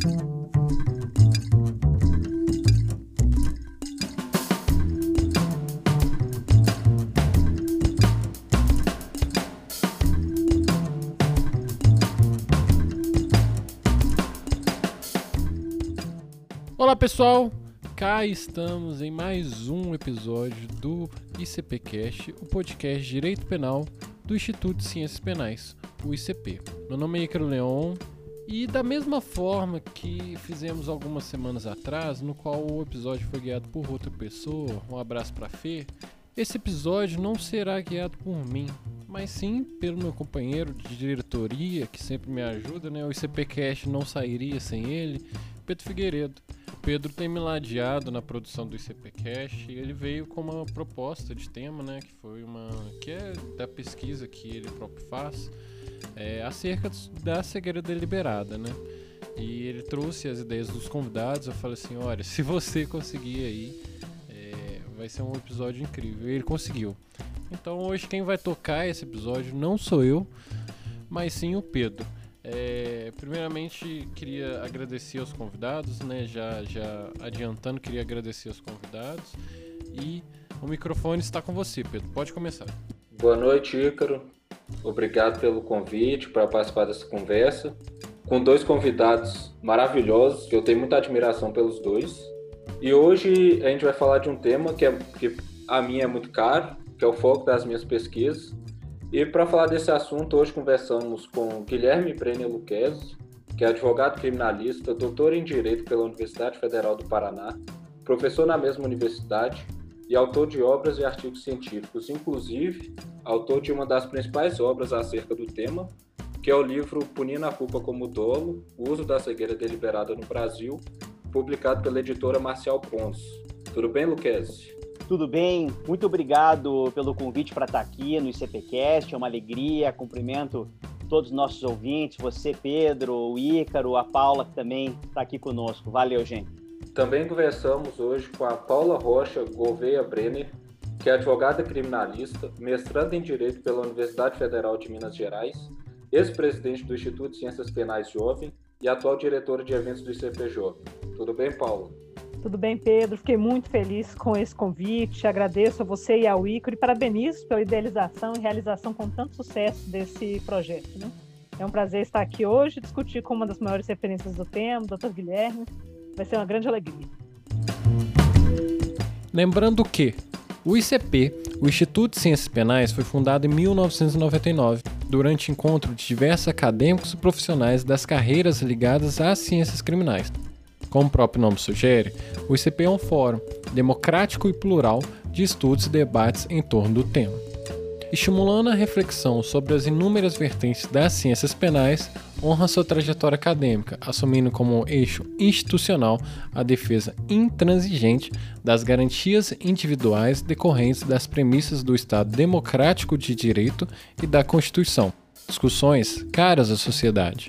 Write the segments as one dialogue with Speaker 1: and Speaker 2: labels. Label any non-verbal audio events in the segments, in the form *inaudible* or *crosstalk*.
Speaker 1: Olá pessoal, cá estamos em mais um episódio do ICPcast, o podcast Direito Penal do Instituto de Ciências Penais, o ICP. Meu nome é Icaro Leon e da mesma forma que fizemos algumas semanas atrás, no qual o episódio foi guiado por outra pessoa, um abraço para Fê, esse episódio não será guiado por mim, mas sim pelo meu companheiro de diretoria, que sempre me ajuda, né? O ICPcast não sairia sem ele, Pedro Figueiredo. Pedro tem me ladeado na produção do ICPcast e ele veio com uma proposta de tema, né, que foi uma que é da pesquisa que ele próprio faz, é, acerca da cegueira deliberada, né? E ele trouxe as ideias dos convidados. Eu falei assim, olha, se você conseguir aí, é, vai ser um episódio incrível. E ele conseguiu. Então hoje quem vai tocar esse episódio não sou eu, mas sim o Pedro. É, primeiramente, queria agradecer aos convidados, né? Já, já adiantando, queria agradecer aos convidados. E o microfone está com você, Pedro. Pode começar.
Speaker 2: Boa noite, Ícaro. Obrigado pelo convite para participar dessa conversa. Com dois convidados maravilhosos, que eu tenho muita admiração pelos dois. E hoje a gente vai falar de um tema que, é, que a mim é muito caro, que é o foco das minhas pesquisas, e para falar desse assunto, hoje conversamos com Guilherme Brenner Luquezzi, que é advogado criminalista, doutor em Direito pela Universidade Federal do Paraná, professor na mesma universidade e autor de obras e artigos científicos, inclusive autor de uma das principais obras acerca do tema, que é o livro Punindo a Culpa como Dolo, o uso da cegueira deliberada no Brasil, publicado pela editora Marcial Pons. Tudo bem, Luquezzi?
Speaker 3: Tudo bem? Muito obrigado pelo convite para estar aqui no ICPcast. É uma alegria. Cumprimento todos os nossos ouvintes, você, Pedro, o Ícaro, a Paula, que também está aqui conosco. Valeu, gente.
Speaker 2: Também conversamos hoje com a Paula Rocha Gouveia Brenner, que é advogada criminalista, mestranda em Direito pela Universidade Federal de Minas Gerais, ex-presidente do Instituto de Ciências Penais Jovem e atual diretora de eventos do ICP Jovem. Tudo bem, Paula?
Speaker 4: Tudo bem, Pedro? Fiquei muito feliz com esse convite. Agradeço a você e ao Ícaro e parabenizo pela idealização e realização com tanto sucesso desse projeto. Né? É um prazer estar aqui hoje e discutir com uma das maiores referências do tema, o Dr. Guilherme. Vai ser uma grande alegria.
Speaker 1: Lembrando que o ICP, o Instituto de Ciências Penais, foi fundado em 1999, durante encontro de diversos acadêmicos e profissionais das carreiras ligadas às ciências criminais. Como o próprio nome sugere, o ICP é um fórum democrático e plural de estudos e debates em torno do tema. Estimulando a reflexão sobre as inúmeras vertentes das ciências penais, honra sua trajetória acadêmica, assumindo como eixo institucional a defesa intransigente das garantias individuais decorrentes das premissas do Estado democrático de direito e da Constituição, discussões caras à sociedade.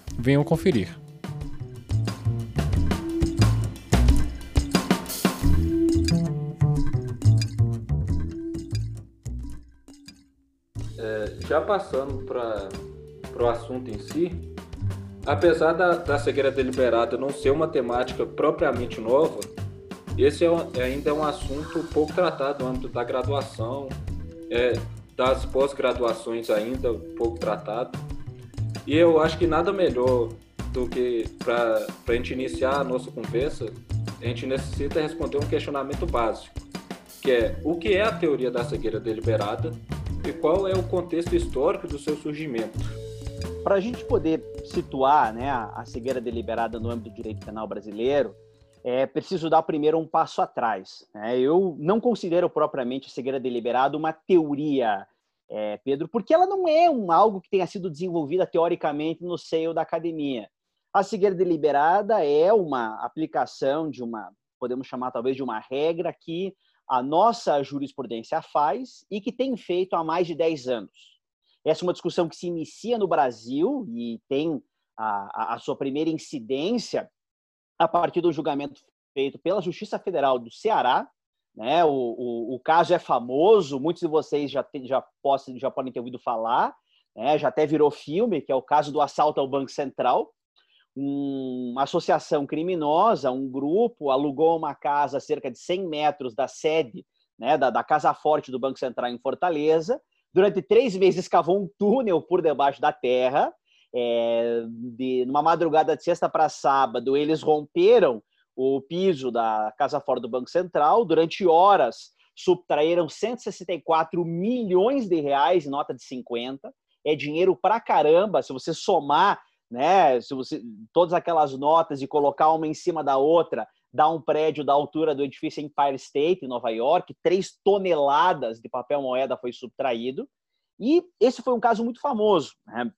Speaker 1: Venham conferir.
Speaker 2: É, já passando para o assunto em si, apesar da, da cegueira deliberada não ser uma temática propriamente nova, esse é, ainda é um assunto pouco tratado no âmbito da graduação, é, das pós-graduações ainda pouco tratado. E eu acho que nada melhor do que para a gente iniciar a nossa conversa, a gente necessita responder um questionamento básico, que é o que é a teoria da cegueira deliberada e qual é o contexto histórico do seu surgimento.
Speaker 3: Para a gente poder situar né, a cegueira deliberada no âmbito do direito penal brasileiro, é preciso dar primeiro um passo atrás. Né? Eu não considero propriamente a cegueira deliberada uma teoria é, Pedro, porque ela não é um algo que tenha sido desenvolvida teoricamente no seio da academia. A cegueira deliberada é uma aplicação de uma, podemos chamar talvez de uma regra que a nossa jurisprudência faz e que tem feito há mais de 10 anos. Essa é uma discussão que se inicia no Brasil e tem a, a, sua primeira incidência a partir do julgamento feito pela Justiça Federal do Ceará. Né? O, o, o caso é famoso, muitos de vocês já, tem, já, possam, já podem ter ouvido falar, né? já até virou filme, que é o caso do assalto ao Banco Central uma associação criminosa, um grupo, alugou uma casa a cerca de 100 metros da sede né, da, da Casa Forte do Banco Central em Fortaleza. Durante três meses cavou um túnel por debaixo da terra. É, de, numa madrugada de sexta para sábado, eles romperam o piso da Casa Forte do Banco Central. Durante horas, subtraíram 164 milhões de reais em nota de 50. É dinheiro pra caramba. Se você somar né? Se você todas aquelas notas e colocar uma em cima da outra, dá um prédio da altura do edifício Empire State em Nova York, três toneladas de papel moeda foi subtraído. E esse foi um caso muito famoso. Né?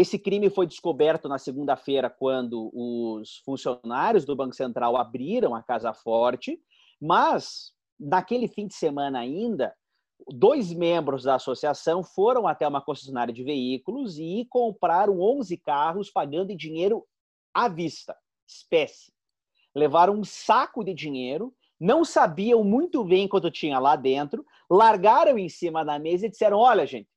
Speaker 3: Esse crime foi descoberto na segunda-feira, quando os funcionários do Banco Central abriram a Casa Forte, mas naquele fim de semana ainda, dois membros da associação foram até uma concessionária de veículos e compraram 11 carros pagando em dinheiro à vista, espécie. Levaram um saco de dinheiro, não sabiam muito bem quanto tinha lá dentro, largaram em cima da mesa e disseram: Olha, gente,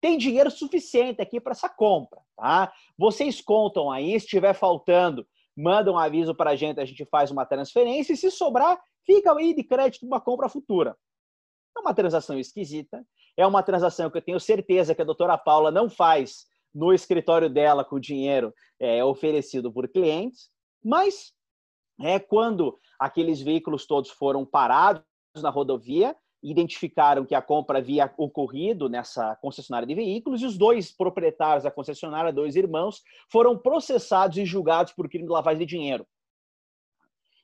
Speaker 3: tem dinheiro suficiente aqui para essa compra, tá? Vocês contam aí, se estiver faltando, mandam um aviso para a gente, a gente faz uma transferência e se sobrar, fica aí de crédito uma compra futura. É uma transação esquisita, é uma transação que eu tenho certeza que a doutora Paula não faz no escritório dela com o dinheiro é, oferecido por clientes, mas é quando aqueles veículos todos foram parados na rodovia, identificaram que a compra havia ocorrido nessa concessionária de veículos e os dois proprietários da concessionária, dois irmãos, foram processados e julgados por crime de lavagem de dinheiro.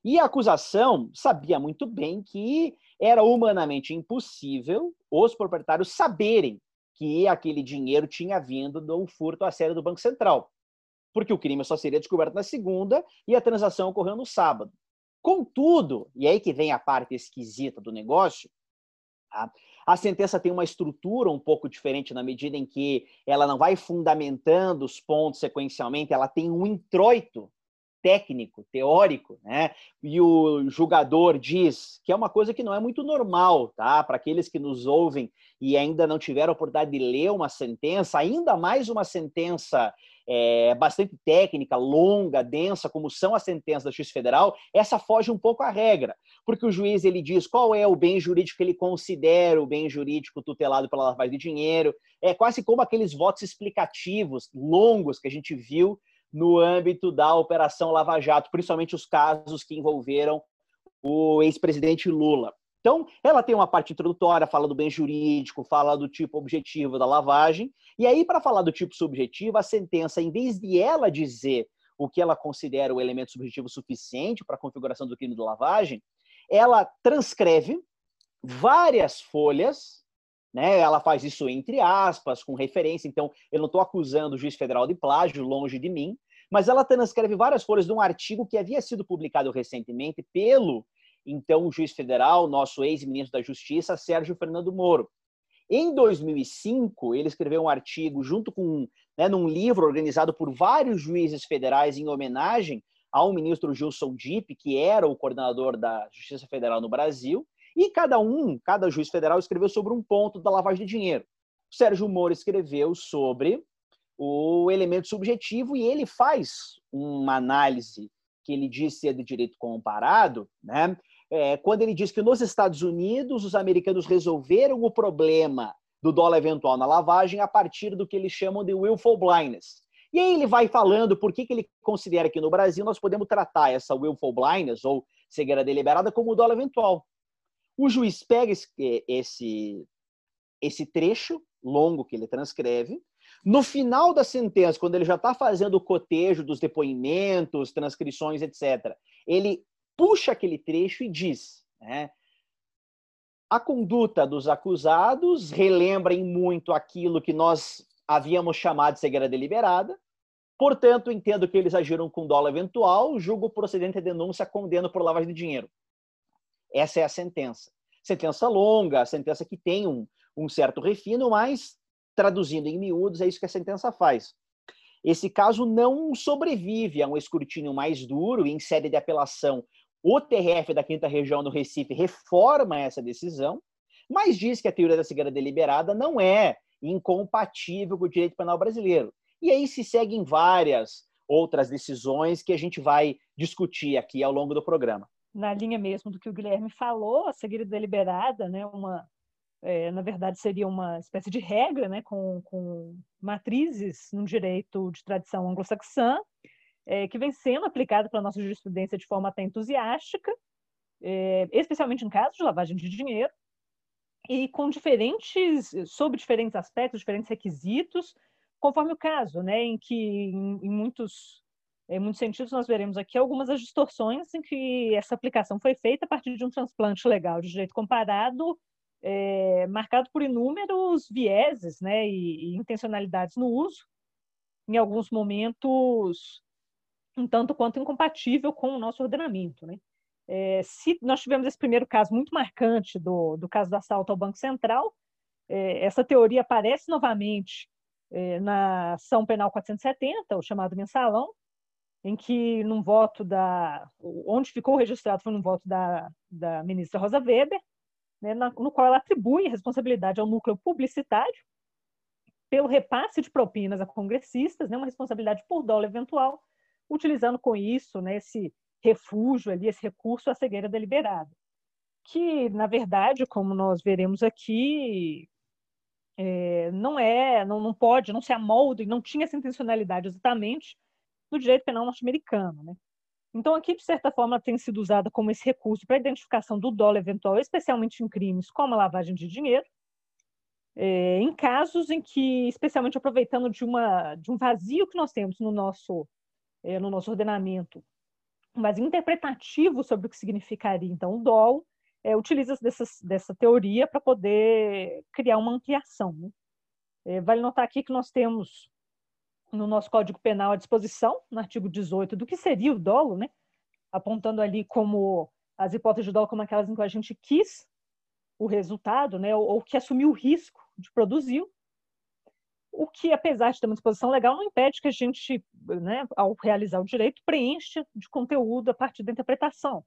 Speaker 3: E a acusação sabia muito bem que era humanamente impossível os proprietários saberem que aquele dinheiro tinha vindo do furto à série do Banco Central, porque o crime só seria descoberto na segunda e a transação ocorreu no sábado. Contudo, e aí que vem a parte esquisita do negócio, tá? a sentença tem uma estrutura um pouco diferente na medida em que ela não vai fundamentando os pontos sequencialmente, ela tem um introito técnico, teórico, né? E o julgador diz que é uma coisa que não é muito normal, tá? Para aqueles que nos ouvem e ainda não tiveram a oportunidade de ler uma sentença, ainda mais uma sentença é, bastante técnica, longa, densa, como são as sentenças da Justiça Federal, essa foge um pouco à regra, porque o juiz ele diz qual é o bem jurídico que ele considera o bem jurídico tutelado pela lavagem de dinheiro, é quase como aqueles votos explicativos longos que a gente viu no âmbito da Operação Lava Jato, principalmente os casos que envolveram o ex-presidente Lula. Então, ela tem uma parte introdutória, fala do bem jurídico, fala do tipo objetivo da lavagem, e aí, para falar do tipo subjetivo, a sentença, em vez de ela dizer o que ela considera o elemento subjetivo suficiente para a configuração do crime de lavagem, ela transcreve várias folhas né? Ela faz isso entre aspas, com referência. Então, eu não estou acusando o juiz federal de plágio, longe de mim, mas ela transcreve várias folhas de um artigo que havia sido publicado recentemente pelo então juiz federal, nosso ex-ministro da Justiça, Sérgio Fernando Moro. Em 2005, ele escreveu um artigo junto com, né, num livro organizado por vários juízes federais em homenagem ao ministro Gilson Dipp, que era o coordenador da Justiça Federal no Brasil, e cada um, cada juiz federal escreveu sobre um ponto da lavagem de dinheiro. O Sérgio Moro escreveu sobre o elemento subjetivo e ele faz uma análise que ele diz ser de direito comparado, né? É, quando ele diz que nos Estados Unidos os americanos resolveram o problema do dólar eventual na lavagem a partir do que eles chamam de willful blindness. E aí ele vai falando por que, que ele considera que no Brasil nós podemos tratar essa willful blindness ou cegueira deliberada como dólar eventual. O juiz pega esse, esse trecho longo que ele transcreve. No final da sentença, quando ele já está fazendo o cotejo dos depoimentos, transcrições, etc., ele puxa aquele trecho e diz: né, a conduta dos acusados relembra em muito aquilo que nós havíamos chamado de cegueira deliberada, Portanto, entendo que eles agiram com dólar eventual, julgo procedente a denúncia, condeno por lavagem de dinheiro. Essa é a sentença. Sentença longa, sentença que tem um, um certo refino, mas, traduzindo em miúdos, é isso que a sentença faz. Esse caso não sobrevive a um escrutínio mais duro em sede de apelação. O TRF da Quinta Região do Recife reforma essa decisão, mas diz que a teoria da cegueira deliberada não é incompatível com o direito penal brasileiro. E aí se seguem várias outras decisões que a gente vai discutir aqui ao longo do programa.
Speaker 4: Na linha mesmo do que o Guilherme falou, a cegueira deliberada, né, uma, é, na verdade, seria uma espécie de regra, né, com, com matrizes no direito de tradição anglo-saxã, é, que vem sendo aplicada pela nossa jurisprudência de forma até entusiástica, é, especialmente em casos de lavagem de dinheiro, e com diferentes, sob diferentes aspectos, diferentes requisitos, conforme o caso, né, em que em, em muitos em muitos sentidos nós veremos aqui algumas das distorções em que essa aplicação foi feita a partir de um transplante legal de direito comparado é, marcado por inúmeros vieses, né, e, e intencionalidades no uso, em alguns momentos um tanto quanto incompatível com o nosso ordenamento, né? É, se nós tivemos esse primeiro caso muito marcante do, do caso do assalto ao Banco Central, é, essa teoria aparece novamente é, na ação penal 470, o chamado mensalão, em que num voto da, onde ficou registrado foi num voto da, da ministra Rosa Weber, né, na, no qual ela atribui responsabilidade ao núcleo publicitário pelo repasse de propinas a congressistas, né, uma responsabilidade por dólar eventual, utilizando com isso né, esse refúgio ali, esse recurso à cegueira deliberada. Que, na verdade, como nós veremos aqui, é, não é, não, não pode, não se amolda e não tinha essa intencionalidade exatamente no direito penal norte-americano. Né? Então, aqui, de certa forma, tem sido usada como esse recurso para identificação do dólar eventual, especialmente em crimes como a lavagem de dinheiro, é, em casos em que, especialmente aproveitando de, uma, de um vazio que nós temos no nosso, é, no nosso ordenamento mas interpretativo sobre o que significaria, então, o dolo, é, utiliza dessa, dessa teoria para poder criar uma ampliação. Né? É, vale notar aqui que nós temos no nosso Código Penal à disposição, no artigo 18, do que seria o dolo, né? apontando ali como as hipóteses de dolo como aquelas em que a gente quis o resultado, né? ou, ou que assumiu o risco de produzir, o que, apesar de ter uma disposição legal, não impede que a gente, né, ao realizar o direito, preencha de conteúdo a partir da interpretação.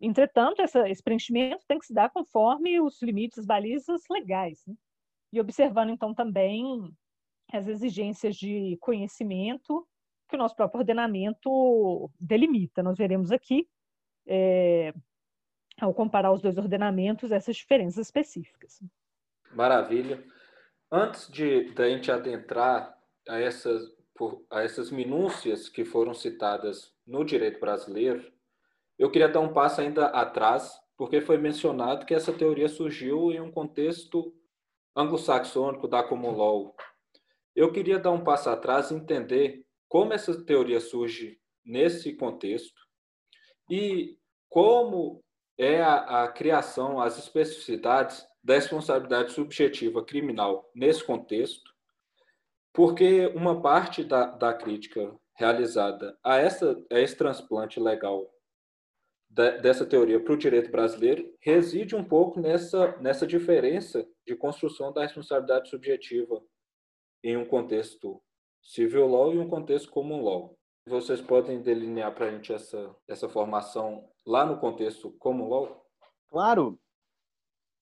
Speaker 4: Entretanto, essa, esse preenchimento tem que se dar conforme os limites, as balizas legais, né? e observando, então, também as exigências de conhecimento que o nosso próprio ordenamento delimita. Nós veremos aqui, é, ao comparar os dois ordenamentos, essas diferenças específicas.
Speaker 2: Maravilha. Antes de da gente adentrar a essas, a essas minúcias que foram citadas no direito brasileiro, eu queria dar um passo ainda atrás, porque foi mencionado que essa teoria surgiu em um contexto anglo-saxônico da common law. Eu queria dar um passo atrás e entender como essa teoria surge nesse contexto e como é a, a criação, as especificidades da responsabilidade subjetiva criminal nesse contexto, porque uma parte da, da crítica realizada a, essa, a esse transplante legal de, dessa teoria para o direito brasileiro reside um pouco nessa, nessa diferença de construção da responsabilidade subjetiva em um contexto civil law e um contexto common law. Vocês podem delinear para a gente essa, essa formação lá no contexto common law?
Speaker 3: Claro.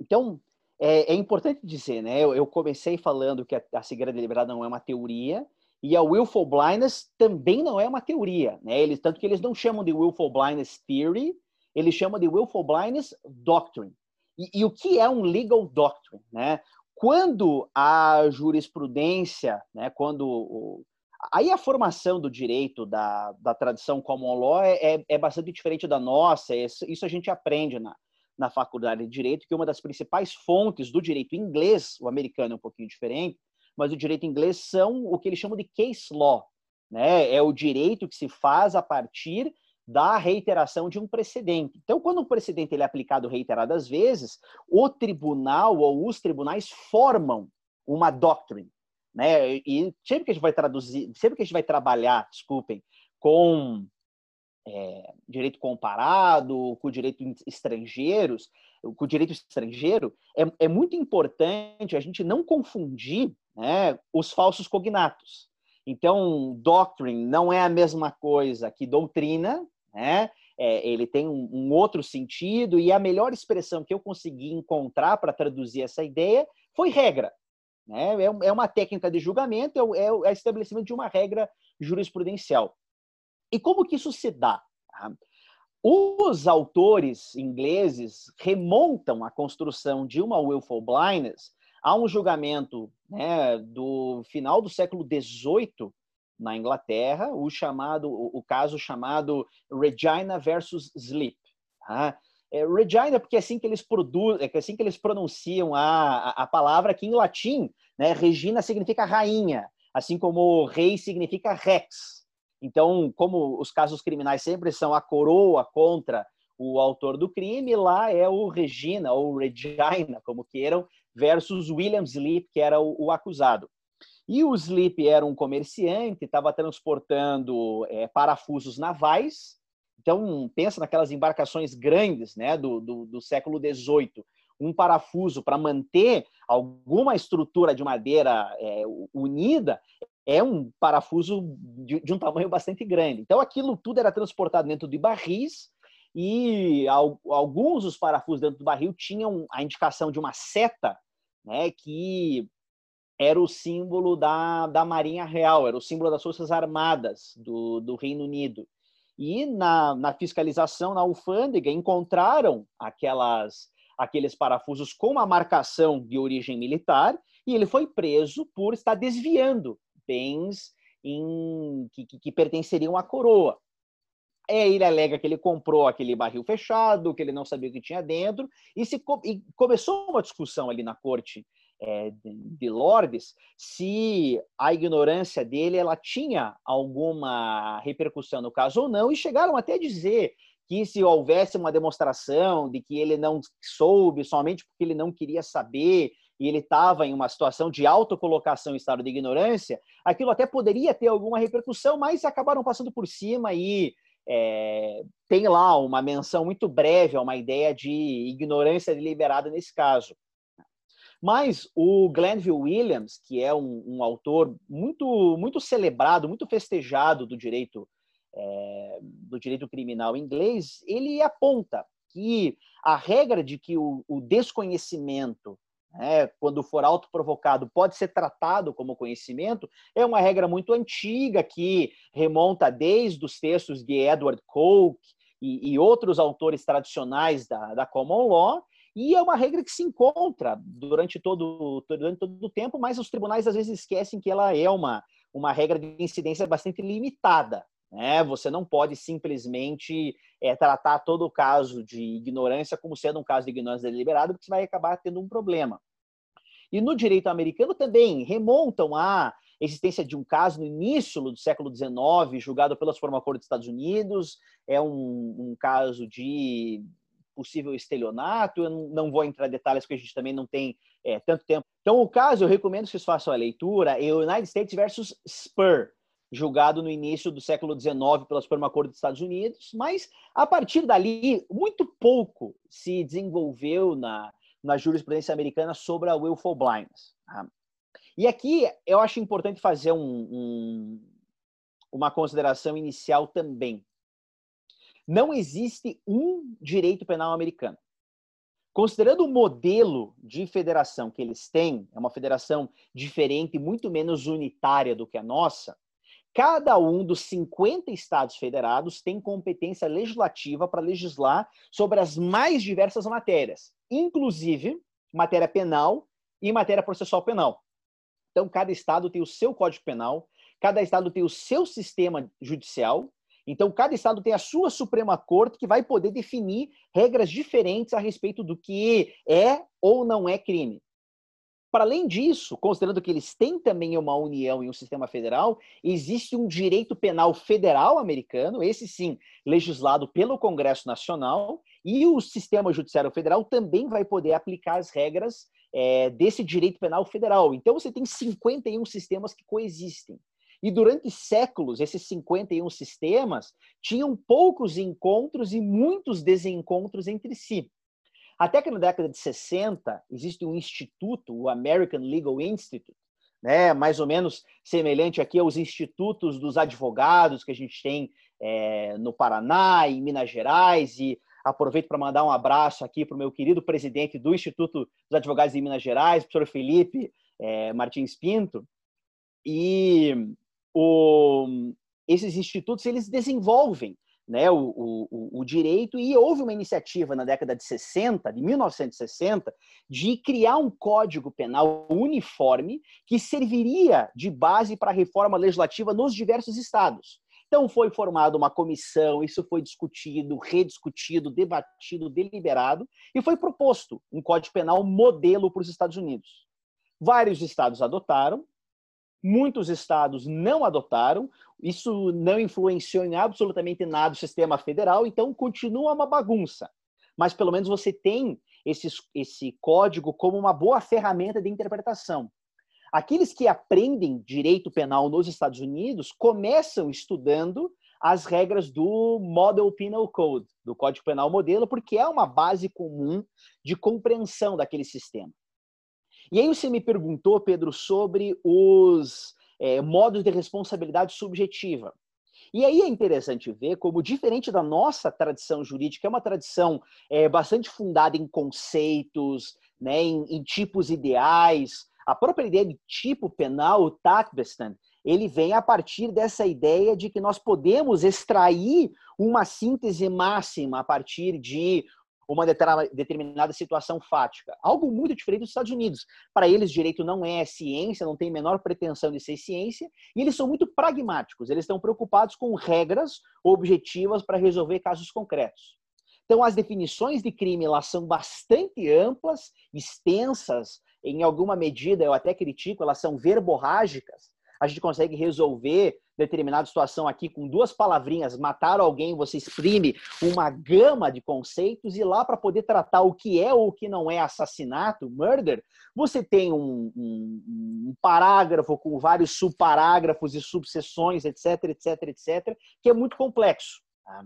Speaker 3: Então, é, é importante dizer, né? Eu, eu, comecei falando que a, a cegueira deliberada não é uma teoria, e a willful blindness também não é uma teoria, né? Eles, tanto que eles não chamam de willful blindness theory, eles chamam de willful blindness doctrine. E, e o que é um legal doctrine, né? Quando a jurisprudência, né? Quando o, aí a formação do direito da, da tradição common law é, é, é bastante diferente da nossa. Isso, isso a gente aprende na, na faculdade de direito que uma das principais fontes do direito inglês, o americano é um pouquinho diferente, mas o direito inglês são o que eles chamam de case law, né? É o direito que se faz a partir da reiteração de um precedente. Então, quando um precedente ele é aplicado reiteradas vezes, o tribunal ou os tribunais formam uma doctrine. né? E sempre que a gente vai traduzir, sempre que a gente vai trabalhar, desculpem, com é, direito comparado, com direito estrangeiros, com o direito estrangeiro, é, é muito importante a gente não confundir né, os falsos cognatos. Então, doctrine não é a mesma coisa que doutrina, né? É, ele tem um, um, outro sentido, e a melhor expressão que eu consegui encontrar para traduzir essa ideia foi regra. Né? É, é uma técnica de julgamento, é, é o estabelecimento de uma regra jurisprudencial. E como que isso se dá? Tá? Os autores ingleses remontam a construção de uma willful blindness a um julgamento né, do final do século XVIII na Inglaterra, o chamado, o, caso chamado Regina versus Sleep. Tá? É, Regina, porque é assim que eles produzem, é assim que eles pronunciam a, a, a palavra que em latim, né, Regina significa rainha, assim como rei significa rex. Então, como os casos criminais sempre são a coroa contra o autor do crime, lá é o Regina ou Regina, como queiram, versus William Sleep, que era o, o acusado. E o Sleep era um comerciante, estava transportando é, parafusos navais. Então, pensa naquelas embarcações grandes né, do, do, do século XVIII. Um parafuso para manter alguma estrutura de madeira é, unida é um parafuso de, de, um tamanho bastante grande. Então, aquilo tudo era transportado dentro de barris e alguns dos parafusos dentro do barril tinham a indicação de uma seta, né, que era o símbolo da, da Marinha Real, era o símbolo das Forças Armadas do, do Reino Unido. E na, na fiscalização, na alfândega, encontraram aquelas, aqueles parafusos com uma marcação de origem militar e ele foi preso por estar desviando bens em, que, que, que pertenceriam à coroa. É, ele alega que ele comprou aquele barril fechado, que ele não sabia o que tinha dentro, e, se, e começou uma discussão ali na corte é, de, de Lordes se a ignorância dele ela tinha alguma repercussão no caso ou não, e chegaram até a dizer que se houvesse uma demonstração de que ele não soube somente porque ele não queria saber e ele estava em uma situação de autocolocação em estado de ignorância, aquilo até poderia ter alguma repercussão, mas acabaram passando por cima e é, tem lá uma menção muito breve a uma ideia de ignorância deliberada nesse caso. Mas o Glenville Williams, que é um, um autor muito, muito celebrado, muito festejado do direito, é, do direito criminal inglês, ele aponta que a regra de que o, o desconhecimento né, quando for autoprovocado, pode ser tratado como conhecimento, é uma regra muito antiga que remonta desde os textos de Edward Coke e, e outros autores tradicionais da, da common law, e é uma regra que se encontra durante todo, durante todo o tempo, mas os tribunais às vezes esquecem que ela é uma, uma regra de incidência bastante limitada. Né? Você não pode simplesmente é, tratar todo o caso de ignorância como sendo um caso de ignorância deliberada, porque você vai acabar tendo um problema. E no direito americano também remontam à existência de um caso no início do século XIX, julgado pela Suprema Corte dos Estados Unidos. É um, um caso de possível estelionato. Eu não vou entrar em detalhes porque a gente também não tem é, tanto tempo. Então, o caso, eu recomendo que vocês façam a leitura, é United States versus Spur, julgado no início do século XIX pela Suprema Corte dos Estados Unidos, mas a partir dali, muito pouco se desenvolveu na, na jurisprudência americana sobre a willful blindness. Tá? E aqui eu acho importante fazer um, um, uma consideração inicial também. Não existe um direito penal americano. Considerando o modelo de federação que eles têm, é uma federação diferente, muito menos unitária do que a nossa, cada um dos 50 estados federados tem competência legislativa para legislar sobre as mais diversas matérias, inclusive matéria penal e matéria processual penal. Então, cada estado tem o seu código penal, cada estado tem o seu sistema judicial, então, cada estado tem a sua Suprema Corte que vai poder definir regras diferentes a respeito do que é ou não é crime. Para além disso, considerando que eles têm também uma união e um sistema federal, existe um direito penal federal americano, esse sim, legislado pelo Congresso Nacional, e o sistema judiciário federal também vai poder aplicar as regras é, desse direito penal federal. Então, você tem 51 sistemas que coexistem. E durante séculos, esses 51 sistemas tinham poucos encontros e muitos desencontros entre si. Até que na década de 60, existe um instituto, o American Legal Institute, né, mais ou menos semelhante aqui aos institutos dos advogados que a gente tem é, no Paraná, em Minas Gerais, e aproveito para mandar um abraço aqui para o meu querido presidente do Instituto dos Advogados de Minas Gerais, professor Felipe é, Martins Pinto. E o, esses institutos eles desenvolvem né, o, o, o, direito e houve uma iniciativa na década de 60, de 1960, de criar um código penal uniforme que serviria de base para a reforma legislativa nos diversos estados. Então foi formada uma comissão, isso foi discutido, rediscutido, debatido, deliberado e foi proposto um código penal modelo para os Estados Unidos. Vários estados adotaram, Muitos estados não adotaram, isso não influenciou em absolutamente nada o sistema federal, então continua uma bagunça. Mas pelo menos você tem esse, esse código como uma boa ferramenta de interpretação. Aqueles que aprendem direito penal nos Estados Unidos começam estudando as regras do Model Penal Code, do Código Penal Modelo, porque é uma base comum de compreensão daquele sistema. E aí você me perguntou, Pedro, sobre os é, modos de responsabilidade subjetiva. E aí é interessante ver como, diferente da nossa tradição jurídica, é uma tradição é, bastante fundada em conceitos, né, em, em, tipos ideais, a própria ideia de tipo penal, o Tatbestan, ele vem a partir dessa ideia de que nós podemos extrair uma síntese máxima a partir de uma determinada situação fática. Algo muito diferente dos Estados Unidos. Para eles, direito não é ciência, não tem menor pretensão de ser ciência, e eles são muito pragmáticos. Eles estão preocupados com regras objetivas para resolver casos concretos. Então, as definições de crime lá são bastante amplas, extensas, em alguma medida eu até critico, elas são verborrágicas. A gente consegue resolver determinada situação aqui com duas palavrinhas, matar alguém, você exprime uma gama de conceitos e lá para poder tratar o que é ou o que não é assassinato, murder, você tem um, um, um parágrafo com vários subparágrafos e subseções, etc, etc, etc, que é muito complexo. Tá?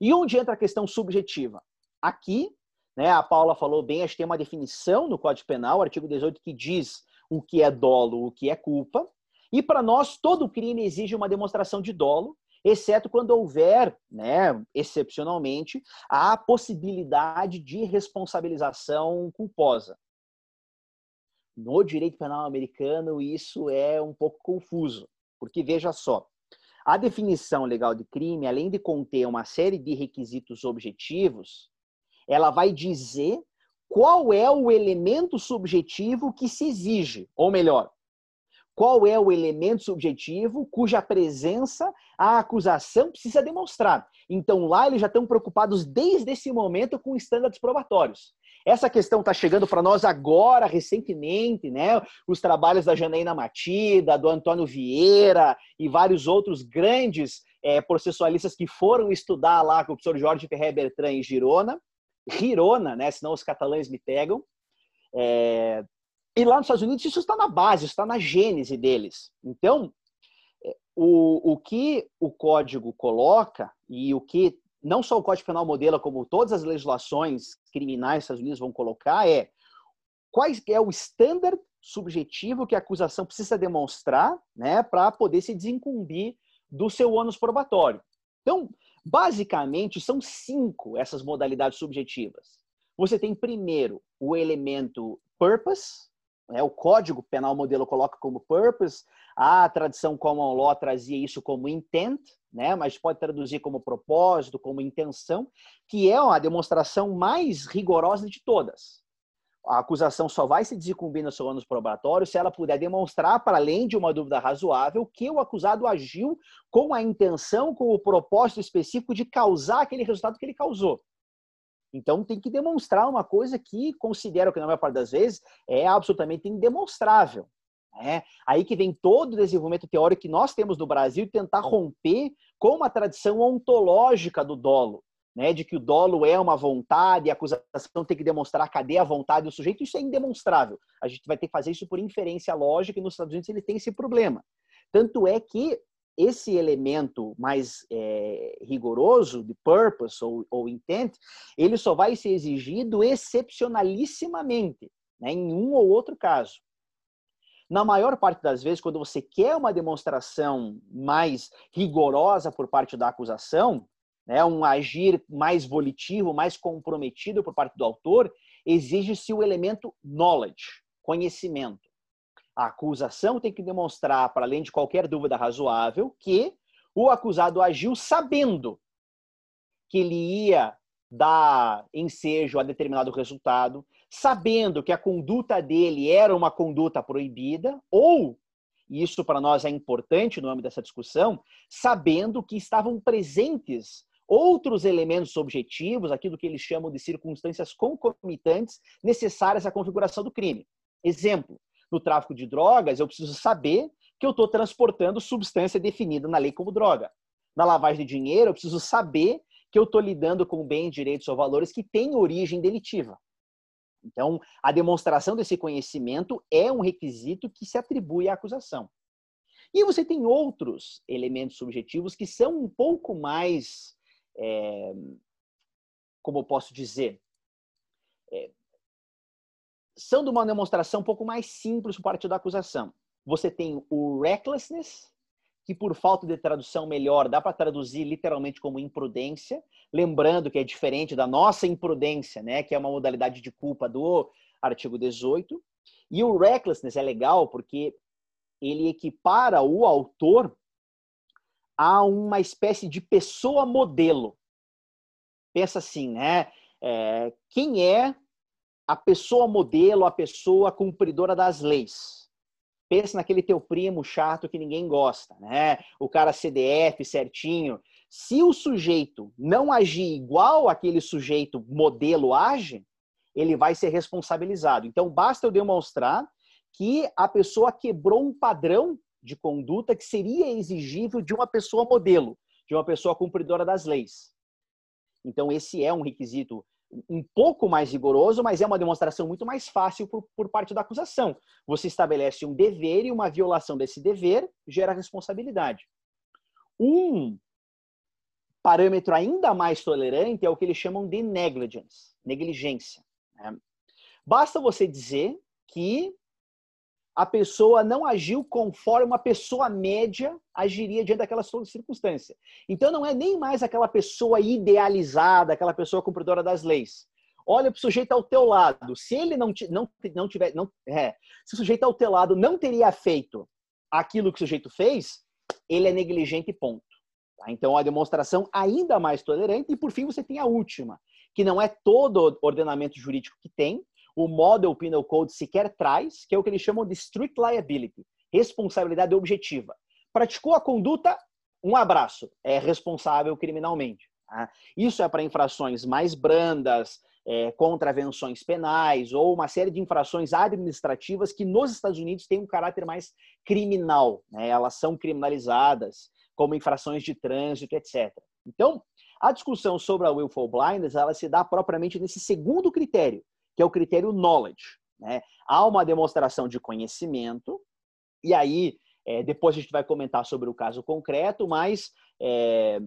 Speaker 3: E onde entra a questão subjetiva? Aqui, né, a Paula falou bem, a gente tem uma definição no Código Penal, artigo 18, que diz o que é dolo, o que é culpa. E para nós, todo crime exige uma demonstração de dolo, exceto quando houver, né, excepcionalmente, a possibilidade de responsabilização culposa. No direito penal americano, isso é um pouco confuso, porque veja só, a definição legal de crime, além de conter uma série de requisitos objetivos, ela vai dizer qual é o elemento subjetivo que se exige, ou melhor, qual é o elemento subjetivo cuja presença a acusação precisa demonstrar. Então, lá eles já estão preocupados desde esse momento com estándares probatórios. Essa questão está chegando para nós agora, recentemente, né? Os trabalhos da Janaína Matida, do Antônio Vieira e vários outros grandes é, processualistas que foram estudar lá com o professor Jorge Ferrer Bertrand em Girona. Girona, né? Senão os catalães me pegam. É, e lá nos Estados Unidos isso está na base, está na gênese deles. Então, é, o, o que o código coloca e o que não só o Código Penal modela, como todas as legislações criminais dos Estados Unidos vão colocar é qual é o estándar subjetivo que a acusação precisa demonstrar né, para poder se desincumbir do seu ônus probatório. Então, basicamente, são cinco essas modalidades subjetivas. Você tem primeiro o elemento purpose, né, o Código Penal Modelo coloca como purpose, a tradição common law trazia isso como intent, né, mas pode traduzir como propósito, como intenção, que é a demonstração mais rigorosa de todas. A acusação só vai se desincumbir no seu ânus probatório se ela puder demonstrar, para além de uma dúvida razoável, que o acusado agiu com a intenção, com o propósito específico de causar aquele resultado que ele causou. Então tem que demonstrar uma coisa que considero que na maior parte das vezes é absolutamente indemonstrável. Né? Aí que vem todo o desenvolvimento teórico que nós temos no Brasil tentar romper com uma tradição ontológica do dolo. né, de que o dolo é uma vontade, a acusação tem que demonstrar cadê a vontade do sujeito, isso é indemonstrável. A gente vai ter que fazer isso por inferência lógica e nos Estados Unidos ele tem esse problema. Tanto é que esse elemento mais é, rigoroso de purpose ou, ou, intent, ele só vai ser exigido excepcionalissimamente, né, em um ou outro caso. Na maior parte das vezes, quando você quer uma demonstração mais rigorosa por parte da acusação, né, um agir mais volitivo, mais comprometido por parte do autor, exige-se o elemento knowledge, conhecimento. A acusação tem que demonstrar, para além de qualquer dúvida razoável, que o acusado agiu sabendo que ele ia dar ensejo a determinado resultado, sabendo que a conduta dele era uma conduta proibida, ou, e isso para nós é importante no âmbito dessa discussão, sabendo que estavam presentes outros elementos objetivos, aquilo que eles chamam de circunstâncias concomitantes necessárias à configuração do crime. Exemplo, no tráfico de drogas, eu preciso saber que eu estou transportando substância definida na lei como droga. Na lavagem de dinheiro, eu preciso saber que eu estou lidando com bens, direitos ou valores que têm origem delitiva. Então, a demonstração desse conhecimento é um requisito que se atribui à acusação. E você tem outros elementos subjetivos que são um pouco mais é, como eu posso dizer, é, de uma demonstração um pouco mais simples por parte da acusação. Você tem o recklessness, que por falta de tradução melhor dá para traduzir literalmente como imprudência, lembrando que é diferente da nossa imprudência, né, que é uma modalidade de culpa do artigo 18. E o recklessness é legal porque ele equipara o autor a uma espécie de pessoa modelo. Pensa assim, né? É, quem é a pessoa modelo, a pessoa cumpridora das leis? Pensa naquele teu primo chato que ninguém gosta, né? O cara CDF certinho. Se o sujeito não agir igual aquele sujeito modelo age, ele vai ser responsabilizado. Então, basta eu demonstrar que a pessoa quebrou um padrão de conduta que seria exigível de uma pessoa modelo, de uma pessoa cumpridora das leis. Então, esse é um requisito um pouco mais rigoroso, mas é uma demonstração muito mais fácil por, por, parte da acusação. Você estabelece um dever e uma violação desse dever gera responsabilidade. Um parâmetro ainda mais tolerante é o que eles chamam de negligence, negligência. Né? Basta você dizer que a pessoa não agiu conforme uma pessoa média agiria diante daquela circunstância. Então não é nem mais aquela pessoa idealizada, aquela pessoa cumpridora das leis. Olha para o sujeito ao teu lado. Se ele não, não, não tiver, não, é, se o sujeito ao teu lado não teria feito aquilo que o sujeito fez, ele é negligente ponto. Tá? Então a demonstração ainda mais tolerante e por fim você tem a última, que não é todo ordenamento jurídico que tem, o Model Penal Code sequer traz, que é o que eles chamam de strict liability, responsabilidade objetiva. Praticou a conduta, um abraço, é responsável criminalmente. Tá? Isso é para infrações mais brandas, é, contravenções penais ou uma série de infrações administrativas que nos Estados Unidos têm um caráter mais criminal. Né? Elas são criminalizadas como infrações de trânsito, etc. Então, a discussão sobre a willful blindness ela se dá propriamente nesse segundo critério, que é o critério knowledge. Né? Há uma demonstração de conhecimento, e aí é, depois a gente vai comentar sobre o caso concreto, mas é,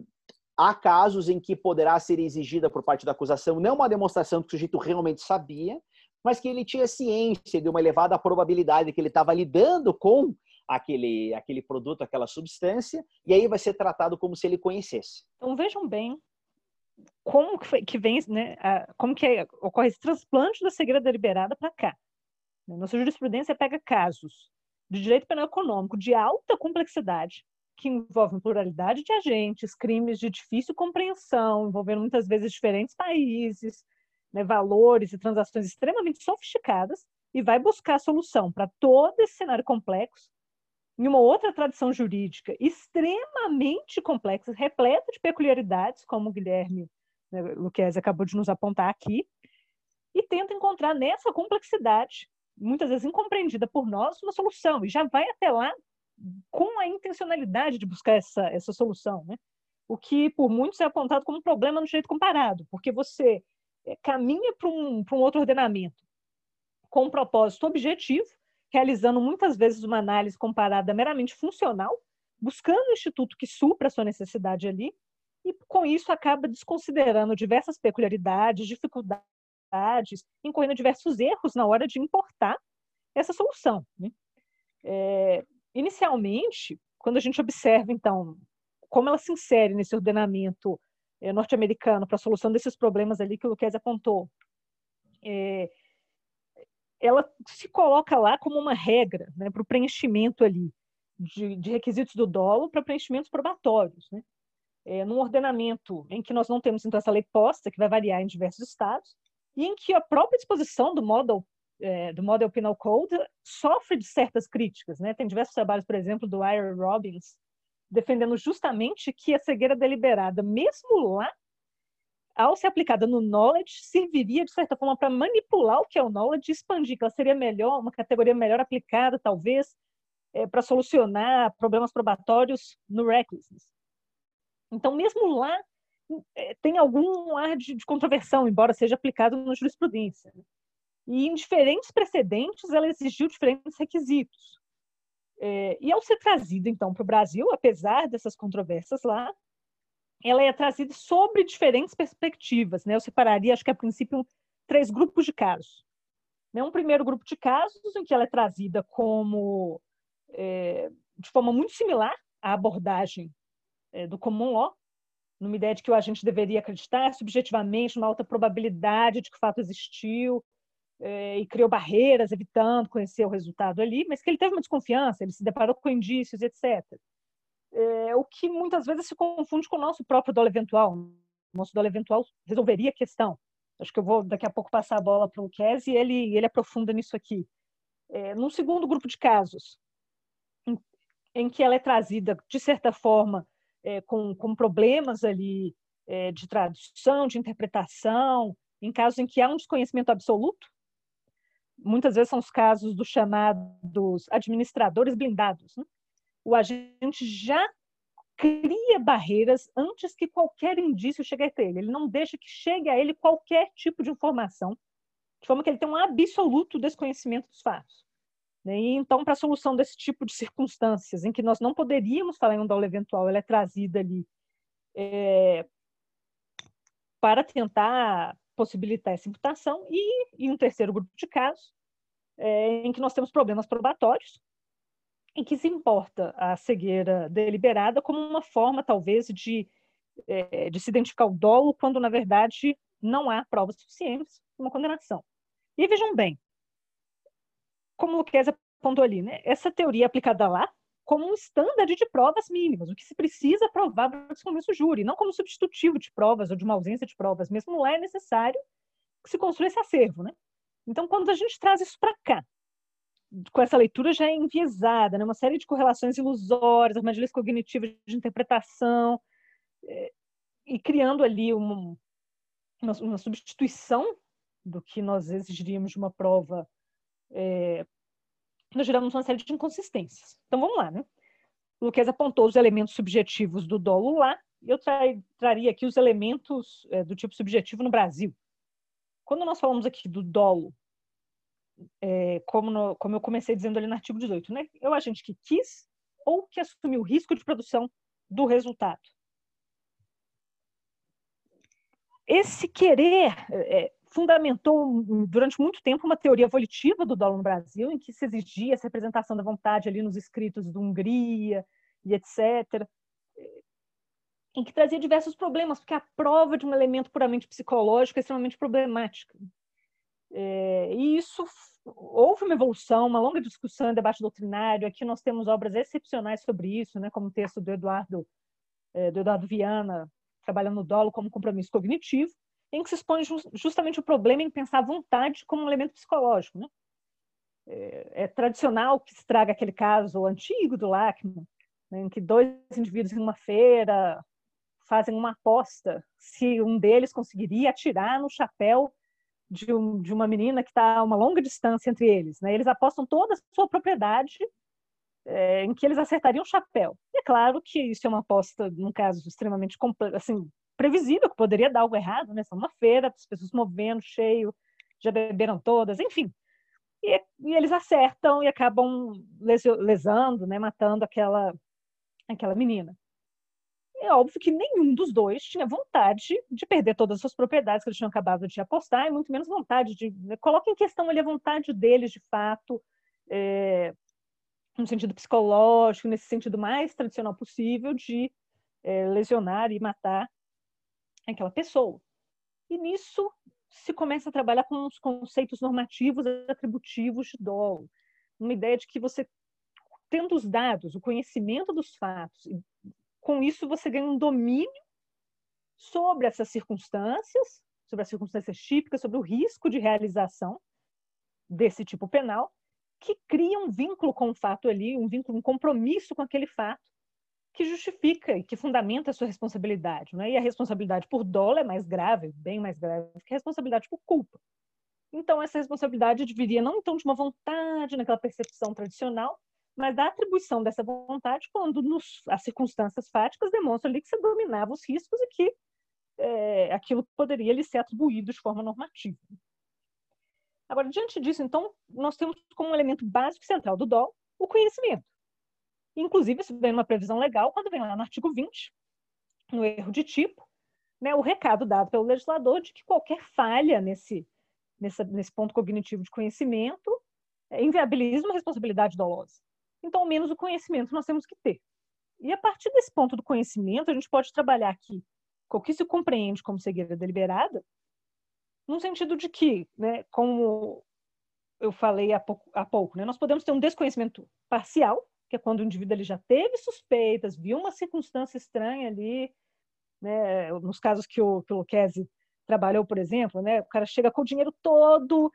Speaker 3: há casos em que poderá ser exigida por parte da acusação não uma demonstração que o sujeito realmente sabia, mas que ele tinha ciência de uma elevada probabilidade que ele estava lidando com aquele, aquele produto, aquela substância, e aí vai ser tratado como se ele conhecesse.
Speaker 4: Então vejam bem como que, foi, que vem, né, a, como que é, ocorre esse transplante da cegueira deliberada para cá. Nossa jurisprudência pega casos de direito penal econômico de alta complexidade, que envolvem pluralidade de agentes, crimes de difícil compreensão, envolvendo muitas vezes diferentes países, né, valores e transações extremamente sofisticadas, e vai buscar solução para todo esse cenário complexo em uma outra tradição jurídica extremamente complexa, repleta de peculiaridades, como o Guilherme né, Luquez acabou de nos apontar aqui, e tenta encontrar nessa complexidade, muitas vezes incompreendida por nós, uma solução, e já vai até lá com a intencionalidade de buscar essa, essa solução. Né? o que por muitos é apontado como um problema no direito comparado, porque você é, caminha para um, um outro ordenamento com um propósito objetivo, realizando muitas vezes uma análise comparada meramente funcional, buscando um instituto que supra a sua necessidade ali, e com isso acaba desconsiderando diversas peculiaridades, dificuldades, incorrendo diversos erros na hora de importar essa solução. Né? É, inicialmente, quando a gente observa, então, como ela se insere nesse ordenamento é, norte-americano para a solução desses problemas ali que o Luquez apontou, é, ela se coloca lá como uma regra né, para o preenchimento ali de, de, requisitos do dolo para preenchimentos probatórios. Né? É, num ordenamento em que nós não temos então essa lei posta, que vai variar em diversos estados, e em que a própria disposição do Model, é, do Model Penal Code sofre de certas críticas. Né? Tem diversos trabalhos, por exemplo, do Ira Robbins, defendendo justamente que a cegueira deliberada, mesmo lá, ao ser aplicada no knowledge, serviria, de certa forma, para manipular o que é o knowledge expandir, que ela seria melhor, uma categoria melhor aplicada, talvez, é, para solucionar problemas probatórios no recklessness. Então, mesmo lá, é, tem algum ar de, de, controversão, embora seja aplicado na jurisprudência. Né? E em diferentes precedentes, ela exigiu diferentes requisitos. É, e ao ser trazida, então, para o Brasil, apesar dessas controvérsias lá, ela é trazida sobre diferentes perspectivas. Né? Eu separaria, acho que a princípio, três grupos de casos. Né? Um primeiro grupo de casos em que ela é trazida como é, de forma muito similar à abordagem é, do common law, numa ideia de que o agente deveria acreditar subjetivamente numa alta probabilidade de que o fato existiu, é, e criou barreiras, evitando conhecer o resultado ali, mas que ele teve uma desconfiança, ele se deparou com indícios, etc. É, o que muitas vezes se confunde com o nosso próprio dolo eventual. O nosso dolo eventual resolveria a questão. Acho que eu vou daqui a pouco passar a bola para o Kes e ele, ele aprofunda nisso aqui. É, num segundo grupo de casos, em, em, que ela é trazida, de certa forma, é, com, com problemas ali é, de tradução, de interpretação, em casos em que há um desconhecimento absoluto, muitas vezes são os casos dos chamados administradores blindados. Né? O agente já cria barreiras antes que qualquer indício chegue até ele. Ele não deixa que chegue a ele qualquer tipo de informação, de forma que ele tem um absoluto desconhecimento dos fatos. Né? E então, para a solução desse tipo de circunstâncias, em que nós não poderíamos falar em um dolo eventual, ela é trazida ali é, para tentar possibilitar essa imputação, e, e um terceiro grupo de casos, é, em que nós temos problemas probatórios, em que se importa a cegueira deliberada como uma forma, talvez, de, é, de se identificar o dolo, quando, na verdade, não há provas suficientes para uma condenação. E vejam bem, como o Luquez apontou ali, né, essa teoria aplicada lá como um estándar de provas mínimas, o que se precisa provar para o júri, não como substitutivo de provas ou de uma ausência de provas. Mesmo lá é necessário que se construa esse acervo. Né? Então, quando a gente traz isso para cá, com essa leitura já enviesada, né? uma série de correlações ilusórias, armadilhas cognitivas de interpretação, é, e criando ali uma, uma, uma, substituição do que nós exigiríamos de uma prova é, nós geramos uma série de inconsistências. Então vamos lá, né? O Luquez apontou os elementos subjetivos do dolo lá, e eu tra traria aqui os elementos é, do tipo subjetivo no Brasil. Quando nós falamos aqui do dolo, é, como, no, como eu comecei dizendo ali no artigo 18, né? É o agente que quis ou que assumiu o risco de produção do resultado. Esse querer é, fundamentou durante muito tempo uma teoria volitiva do dólar no Brasil, em que se exigia essa representação da vontade ali nos escritos da Hungria e etc., em que trazia diversos problemas, porque a prova de um elemento puramente psicológico é extremamente problemática. É, e isso houve uma evolução, uma longa discussão, debate doutrinário. Aqui nós temos obras excepcionais sobre isso, né, como o texto do Eduardo, é, do Eduardo Viana, trabalhando no dolo como compromisso cognitivo em que se expõe justamente o problema em pensar a vontade como um elemento psicológico. Né? É, é tradicional que se traga aquele caso antigo do Lachman, né, em que dois indivíduos em uma feira fazem uma aposta se um deles conseguiria atirar no chapéu de, um, de uma menina que está a uma longa distância entre eles. Né? Eles apostam toda a sua propriedade é, em que eles acertariam o chapéu. E é claro que isso é uma aposta, num caso extremamente assim, previsível, que poderia dar algo errado, né? São uma feira, as pessoas movendo, cheio, já beberam todas, enfim. E, e eles acertam e acabam lesando, né? matando aquela, aquela menina. É óbvio que nenhum dos dois tinha vontade de perder todas as suas propriedades que eles tinham acabado de apostar, e muito menos vontade de. Né, coloca em questão ali a vontade deles, de fato, é, no sentido psicológico, nesse sentido mais tradicional possível, de é, lesionar e matar aquela pessoa. E nisso se começa a trabalhar com os conceitos normativos atributivos de dolo. Uma ideia de que você, tendo os dados, o conhecimento dos fatos, com isso você ganha um domínio sobre essas circunstâncias, sobre as circunstâncias típicas, sobre o risco de realização desse tipo penal, que cria um vínculo com o fato ali, um vínculo, um compromisso com aquele fato que justifica e que fundamenta a sua responsabilidade. Né? E a responsabilidade por dolo é mais grave, bem mais grave que a responsabilidade por culpa. Então, essa responsabilidade viria não então de uma vontade, naquela percepção tradicional, mas da atribuição dessa vontade quando nos, as circunstâncias fáticas demonstram ali que você dominava os riscos e que é, aquilo poderia lhe ser atribuído de forma normativa. Agora, diante disso, então, nós temos como um elemento básico central do dolo o conhecimento. Inclusive, isso vem numa previsão legal, quando vem lá no artigo 20, no erro de tipo, né, o recado dado pelo legislador de que qualquer falha nesse, nesse, nesse ponto cognitivo de conhecimento é, inviabiliza uma responsabilidade dolosa. Então, menos o conhecimento nós temos que ter. E a partir desse ponto do conhecimento, a gente pode trabalhar aqui o que se compreende como cegueira deliberada, no sentido de que, né, como eu falei há pouco, há pouco né, nós podemos ter um desconhecimento parcial, que é quando o indivíduo ele já teve suspeitas, viu uma circunstância estranha ali, né, nos casos que o, que o Luquezzi trabalhou, por exemplo, né, o cara chega com o dinheiro todo,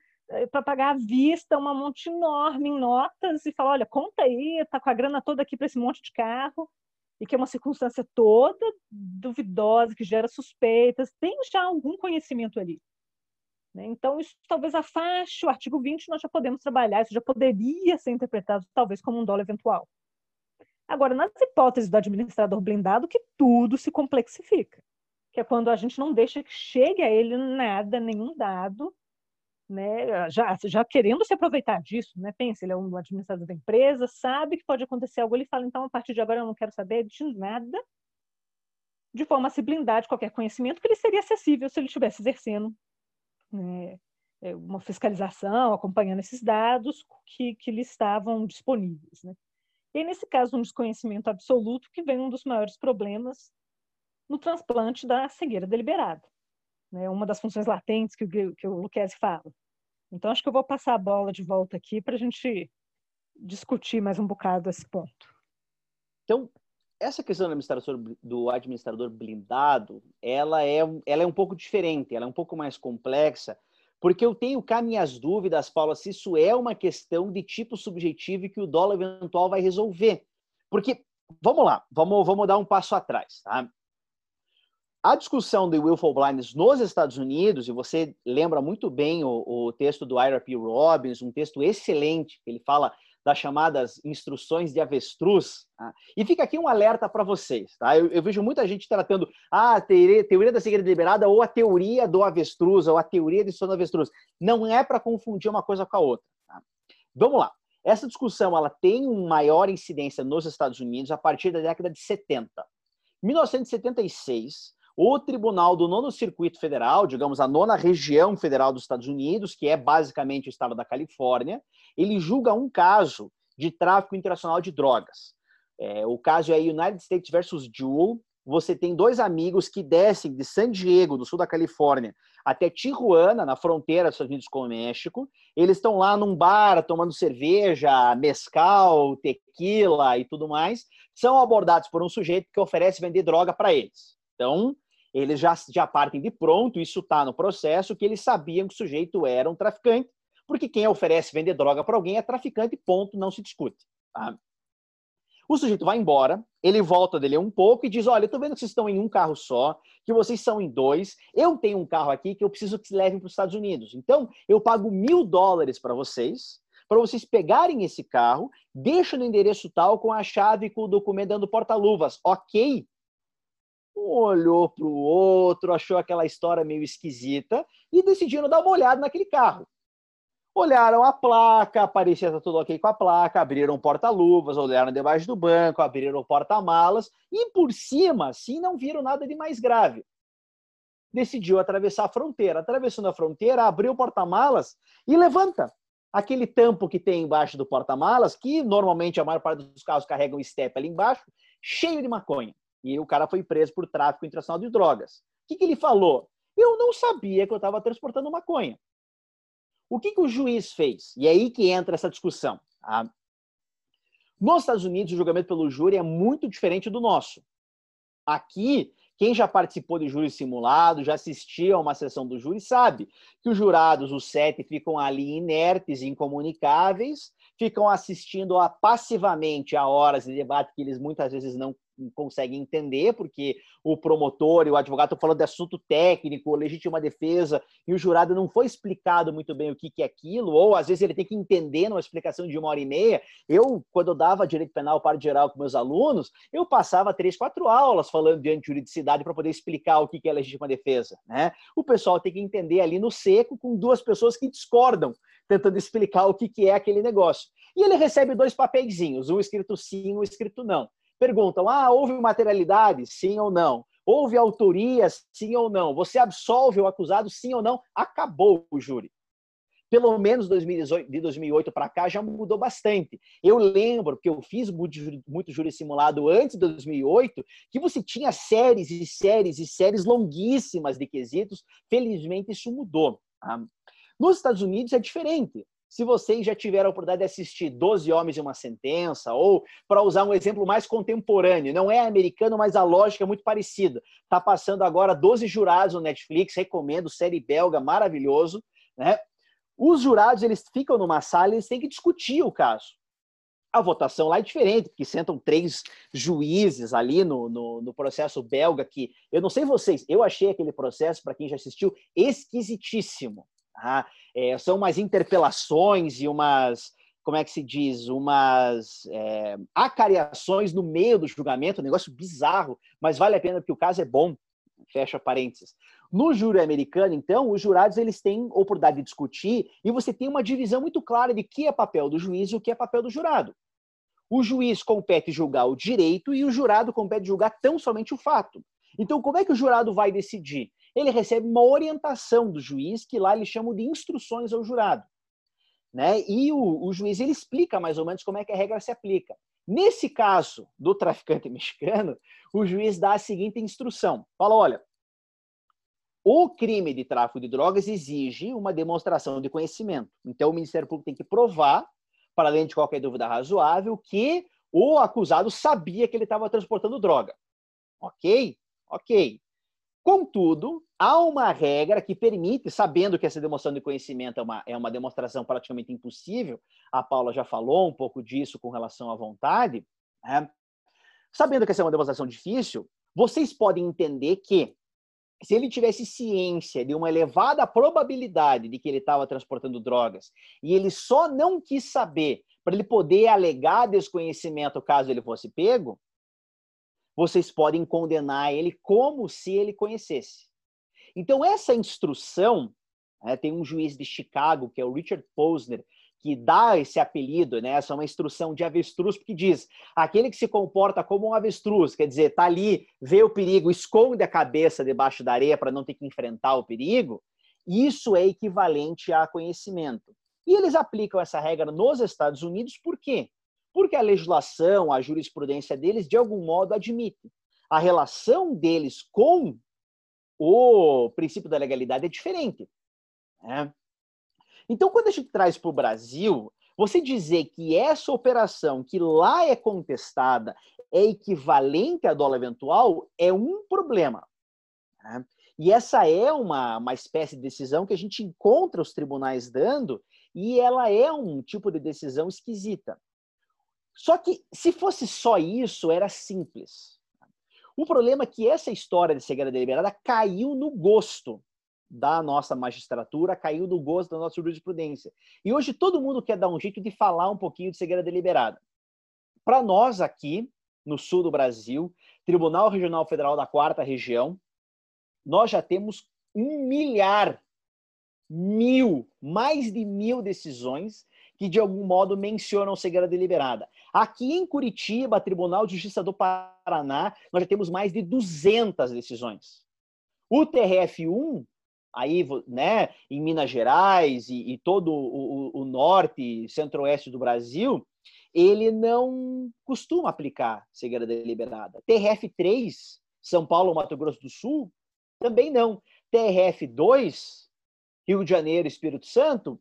Speaker 4: para pagar à vista uma monte enorme em notas e falar, olha, conta aí, tá com a grana toda aqui para esse monte de carro e que é uma circunstância toda duvidosa, que gera suspeitas, tem já algum conhecimento ali. Né? Então, isso talvez afaste o artigo 20, nós já podemos trabalhar, isso já poderia ser interpretado talvez como um dólar eventual. Agora, nas hipóteses do administrador blindado, que tudo se complexifica, que é quando a gente não deixa que chegue a ele nada, nenhum dado, né, já, já querendo se aproveitar disso, né? Pensa, ele é um administrador da empresa, sabe que pode acontecer algo, ele fala, então, a partir de agora eu não quero saber de nada, de forma a se blindar de qualquer conhecimento que ele seria acessível se ele estivesse exercendo né, é, uma fiscalização, acompanhando esses dados que, que lhe estavam disponíveis. Né? E aí, nesse caso, um desconhecimento absoluto que vem um dos maiores problemas no transplante da cegueira deliberada, né? uma das funções latentes que o, que o Luquezzi fala. Então, acho que eu vou passar a bola de volta aqui para a gente discutir mais um bocado esse ponto.
Speaker 3: Então, essa questão do administrador, do administrador blindado, ela é, ela é um pouco diferente, ela é um pouco mais complexa, porque eu tenho cá minhas dúvidas, Paula, se isso é uma questão de tipo subjetivo e que o dólar eventual vai resolver. Porque, vamos lá, vamos, vamos dar um passo atrás, tá? A discussão do willful blindness nos Estados Unidos, e você lembra muito bem o, o texto do Ira P. Robbins, um texto excelente, que ele fala das chamadas instruções de avestruz. Tá? E fica aqui um alerta para vocês. Tá? Eu, eu, vejo muita gente tratando ah, a teoria, teoria da cegueira deliberada ou a teoria do avestruz, ou a teoria de do avestruz. Não é para confundir uma coisa com a outra. Tá? Vamos lá. Essa discussão ela tem uma maior incidência nos Estados Unidos a partir da década de 70. 1976, o Tribunal do Nono Circuito Federal, digamos a nona região federal dos Estados Unidos, que é basicamente o estado da Califórnia, ele julga um caso de tráfico internacional de drogas. É, o caso é United States versus Jewel. Você tem dois amigos que descem de San Diego, do sul da Califórnia, até Tijuana, na fronteira dos Estados Unidos com o México. Eles estão lá num bar tomando cerveja, mescal, tequila e tudo mais. São abordados por um sujeito que oferece vender droga para eles. Então, eles já, já partem de pronto, isso está no processo, que eles sabiam que o sujeito era um traficante, porque quem oferece vender droga para alguém é traficante, ponto, não se discute. Tá? O sujeito vai embora, ele volta dele um pouco e diz: Olha, eu estou vendo que vocês estão em um carro só, que vocês são em dois. Eu tenho um carro aqui que eu preciso que se levem para os Estados Unidos. Então, eu pago mil dólares para vocês, para vocês pegarem esse carro, deixa no endereço tal com a chave e com o documento dando porta-luvas, ok? Um olhou para o outro, achou aquela história meio esquisita e decidiram dar uma olhada naquele carro. Olharam a placa, parecia estar tudo ok com a placa, abriram porta-luvas, olharam debaixo do banco, abriram porta-malas e por cima, assim, não viram nada de mais grave. Decidiu atravessar a fronteira. Atravessando a fronteira, abriu o porta-malas e levanta aquele tampo que tem embaixo do porta-malas, que normalmente a maior parte dos carros carregam step ali embaixo, cheio de maconha. E o cara foi preso por tráfico internacional de drogas. O que, que ele falou? Eu não sabia que eu estava transportando maconha. O que, que o juiz fez? E é aí que entra essa discussão. Tá? Nos Estados Unidos, o julgamento pelo júri é muito diferente do nosso. Aqui, quem já participou de júri simulado, já assistiu a uma sessão do júri, sabe que os jurados, os sete, ficam ali inertes, incomunicáveis, ficam assistindo a, passivamente a horas de debate que eles muitas vezes não conseguem entender, porque o promotor e o advogado estão falando de assunto técnico, legítima defesa, e o jurado não foi explicado muito bem o que, que é aquilo, ou às vezes ele tem que entender numa explicação de uma hora e meia. Eu, quando eu dava direito penal para geral com meus alunos, eu passava três, quatro aulas falando de juridicidade para poder explicar o que, que é legítima defesa. Né? O pessoal tem que entender ali no seco com duas pessoas que discordam, tentando explicar o que, que é aquele negócio. E ele recebe dois papeizinhos, um escrito sim, um escrito não perguntam: ah, houve materialidade? Sim ou não? Houve autoria? Sim ou não? Você absolve o acusado? Sim ou não? Acabou o júri. Pelo menos 2018, de 2008 para cá já mudou bastante. Eu lembro que eu fiz muito, muito júri simulado antes de 2008, que você tinha séries e séries e séries longuíssimas de quesitos. Felizmente isso mudou. Tá? Nos Estados Unidos é diferente se vocês já tiveram a oportunidade de assistir 12 Homens e uma Sentença, ou para usar um exemplo mais contemporâneo, não é americano, mas a lógica é muito parecida. Está passando agora 12 jurados no Netflix, recomendo, série belga, maravilhoso. Né? Os jurados eles ficam numa sala e eles têm que discutir o caso. A votação lá é diferente, porque sentam três juízes ali no, no, no, processo belga, que eu não sei vocês, eu achei aquele processo, para quem já assistiu, esquisitíssimo. É, são umas interpelações e umas, como é que se diz, umas é, acariações no meio do julgamento, um negócio bizarro, mas vale a pena porque o caso é bom. Fecha parênteses. No júri americano, então, os jurados eles têm oportunidade de discutir e você tem uma divisão muito clara de que é papel do juiz e o que é papel do jurado. O juiz compete julgar o direito e o jurado compete julgar tão somente o fato. Então, como é que o jurado vai decidir? Ele recebe uma orientação do juiz, que lá eles chamam de instruções ao jurado. Né? E o, o juiz ele explica mais ou menos como é que a regra se aplica. Nesse caso do traficante *laughs* mexicano, o juiz dá a seguinte instrução: fala, olha, o crime de tráfico de drogas exige uma demonstração de conhecimento. Então, o Ministério Público tem que provar, para além de qualquer dúvida razoável, que o acusado sabia que ele estava transportando droga. Ok? Ok. Contudo, há uma regra que permite, sabendo que essa demonstração de conhecimento é uma, é uma demonstração praticamente impossível, a Paula já falou um pouco disso com relação à vontade, né? sabendo que essa é uma demonstração difícil, vocês podem entender que, se ele tivesse ciência de uma elevada probabilidade de que ele estava transportando drogas e ele só não quis saber para ele poder alegar desconhecimento caso ele fosse pego, vocês podem condenar ele como se ele conhecesse. Então, essa instrução, né, tem um juiz de Chicago, que é o Richard Posner, que dá esse apelido, né? Essa é uma instrução de avestruz, porque diz aquele que se comporta como um avestruz, quer dizer, tá ali, vê o perigo, esconde a cabeça debaixo da areia para não ter que enfrentar o perigo, isso é equivalente a conhecimento. E eles aplicam essa regra nos Estados Unidos por quê? Porque a legislação, a jurisprudência deles, de algum modo, admite. A relação deles com o princípio da legalidade é diferente. Né? Então, quando a gente traz para o Brasil, você dizer que essa operação que lá é contestada é equivalente a dólar eventual é um problema. Né? E essa é uma, uma espécie de decisão que a gente encontra os tribunais dando, e ela é um tipo de decisão esquisita. Só que se fosse só isso, era simples. O problema é que essa história de cegueira deliberada caiu no gosto da nossa magistratura, caiu do gosto da nossa jurisprudência. E hoje todo mundo quer dar um jeito de falar um pouquinho de cegueira deliberada. Para nós aqui, no sul do Brasil, Tribunal Regional Federal da Quarta Região, nós já temos um milhar, mil, mais de mil decisões que de algum modo mencionam cegueira deliberada. Aqui em Curitiba, Tribunal de Justiça do Paraná, nós já temos mais de 200 decisões. O TRF1 aí, né, em Minas Gerais e, e todo o, o, o norte centro-oeste do Brasil, ele não costuma aplicar cegueira deliberada. TRF3, São Paulo, Mato Grosso do Sul, também não. TRF2, Rio de Janeiro, Espírito Santo,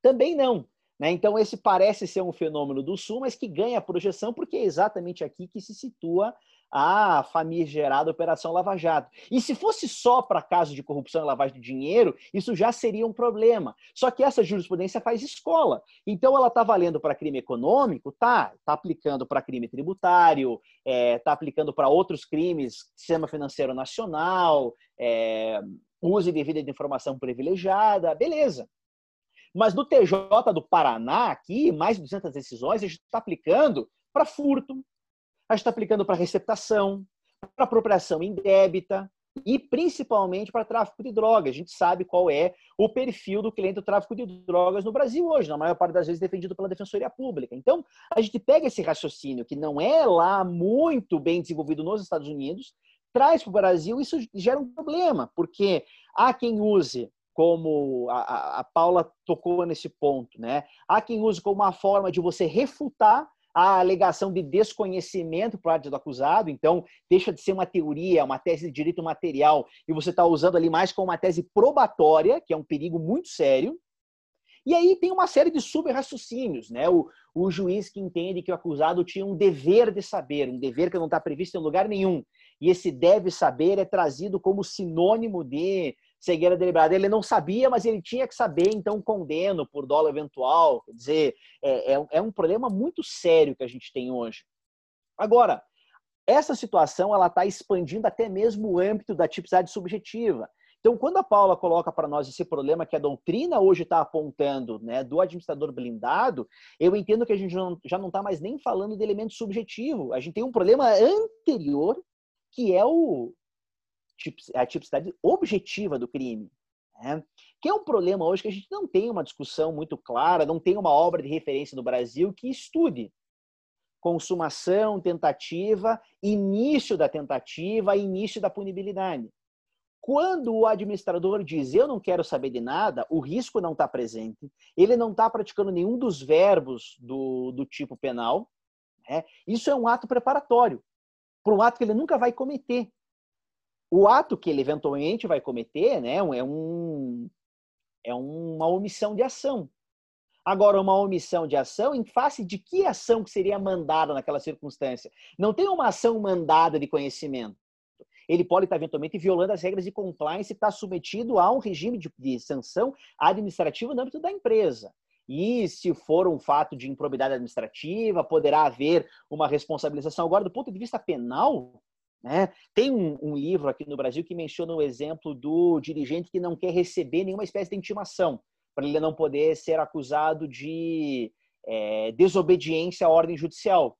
Speaker 3: também não. Né? Então, esse parece ser um fenômeno do Sul, mas que ganha projeção porque é exatamente aqui que se situa a famigerada Operação Lava Jato. E se fosse só para casos de corrupção e lavagem de dinheiro, isso já seria um problema. Só que essa jurisprudência faz escola. Então ela está valendo para crime econômico? Tá. Está aplicando para crime tributário, está é, tá aplicando para outros crimes, sistema financeiro nacional, é, uso indevido de informação privilegiada, beleza. Mas no TJ do Paraná, aqui, mais de 200 decisões, a gente está aplicando para furto, a gente está aplicando para receptação, para apropriação indébita e principalmente para tráfico de drogas. A gente sabe qual é o perfil do cliente do tráfico de drogas no Brasil hoje, na maior parte das vezes defendido pela Defensoria Pública. Então, a gente pega esse raciocínio que não é lá muito bem desenvolvido nos Estados Unidos, traz para o Brasil, isso gera um problema, porque há quem use como a, a, Paula tocou nesse ponto, né? Há quem use como uma forma de você refutar a alegação de desconhecimento por parte do acusado, então deixa de ser uma teoria, uma tese de direito material, e você está usando ali mais como uma tese probatória, que é um perigo muito sério. E aí tem uma série de sub-raciocínios, né? O, o juiz que entende que o acusado tinha um dever de saber, um dever que não está previsto em lugar nenhum. E esse deve saber é trazido como sinônimo de cegueira deliberada. Ele não sabia, mas ele tinha que saber, então condeno por dólar eventual. Quer dizer, é, é, é um problema muito sério que a gente tem hoje. Agora, essa situação ela está expandindo até mesmo o âmbito da tipicidade subjetiva. Então, quando a Paula coloca para nós esse problema que a doutrina hoje está apontando, né, do administrador blindado, eu entendo que a gente já não está mais nem falando de elemento subjetivo. A gente tem um problema anterior, que é o, a tipicidade objetiva do crime. Né? Que é um problema hoje que a gente não tem uma discussão muito clara, não tem uma obra de referência no Brasil que estude consumação, tentativa, início da tentativa, início da punibilidade. Quando o administrador diz eu não quero saber de nada, o risco não está presente, ele não está praticando nenhum dos verbos do, do tipo penal. Né? Isso é um ato preparatório para um ato que ele nunca vai cometer o ato que ele eventualmente vai cometer né, é, um, é uma omissão de ação. Agora, uma omissão de ação em face de que ação que seria mandada naquela circunstância? Não tem uma ação mandada de conhecimento. Ele pode estar eventualmente violando as regras de compliance e estar submetido a um regime de, de sanção administrativa no âmbito da empresa. E se for um fato de improbidade administrativa, poderá haver uma responsabilização. Agora, do ponto de vista penal, né? Tem um, um, livro aqui no Brasil que menciona o exemplo do dirigente que não quer receber nenhuma espécie de intimação, para ele não poder ser acusado de é, desobediência à ordem judicial.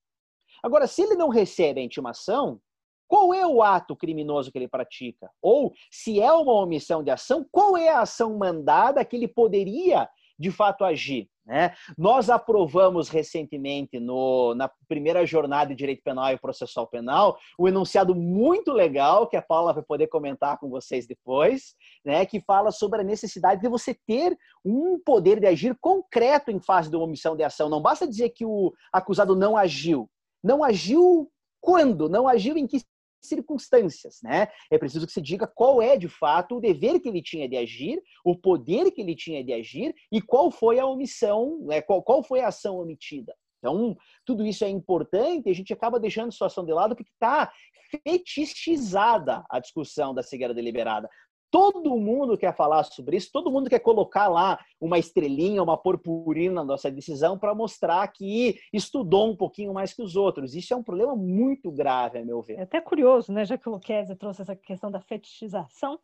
Speaker 3: Agora, se ele não recebe a intimação, qual é o ato criminoso que ele pratica? Ou, se é uma omissão de ação, qual é a ação mandada que ele poderia, de fato, agir? Né? Nós aprovamos recentemente, no, na primeira jornada de Direito Penal e Processual Penal, um enunciado muito legal, que a Paula vai poder comentar com vocês depois, né? que fala sobre a necessidade de você ter um poder de agir concreto em fase de uma omissão de ação. Não basta dizer que o acusado não agiu. Não agiu quando? Não agiu em que circunstâncias, né? É preciso que se diga qual é de fato o dever que ele tinha de agir, o poder que ele tinha de agir e qual foi a omissão, né? qual, qual foi a ação omitida. Então, tudo isso é importante e a gente acaba deixando a situação de lado porque está fetichizada a discussão da cegueira deliberada. Todo mundo quer falar sobre isso, todo mundo quer colocar lá uma estrelinha, uma purpurina na nossa decisão para mostrar que estudou um pouquinho mais que os outros. Isso é um problema muito grave, a meu ver.
Speaker 4: É até curioso, né? Já que o Luquezzi trouxe essa questão da fetichização,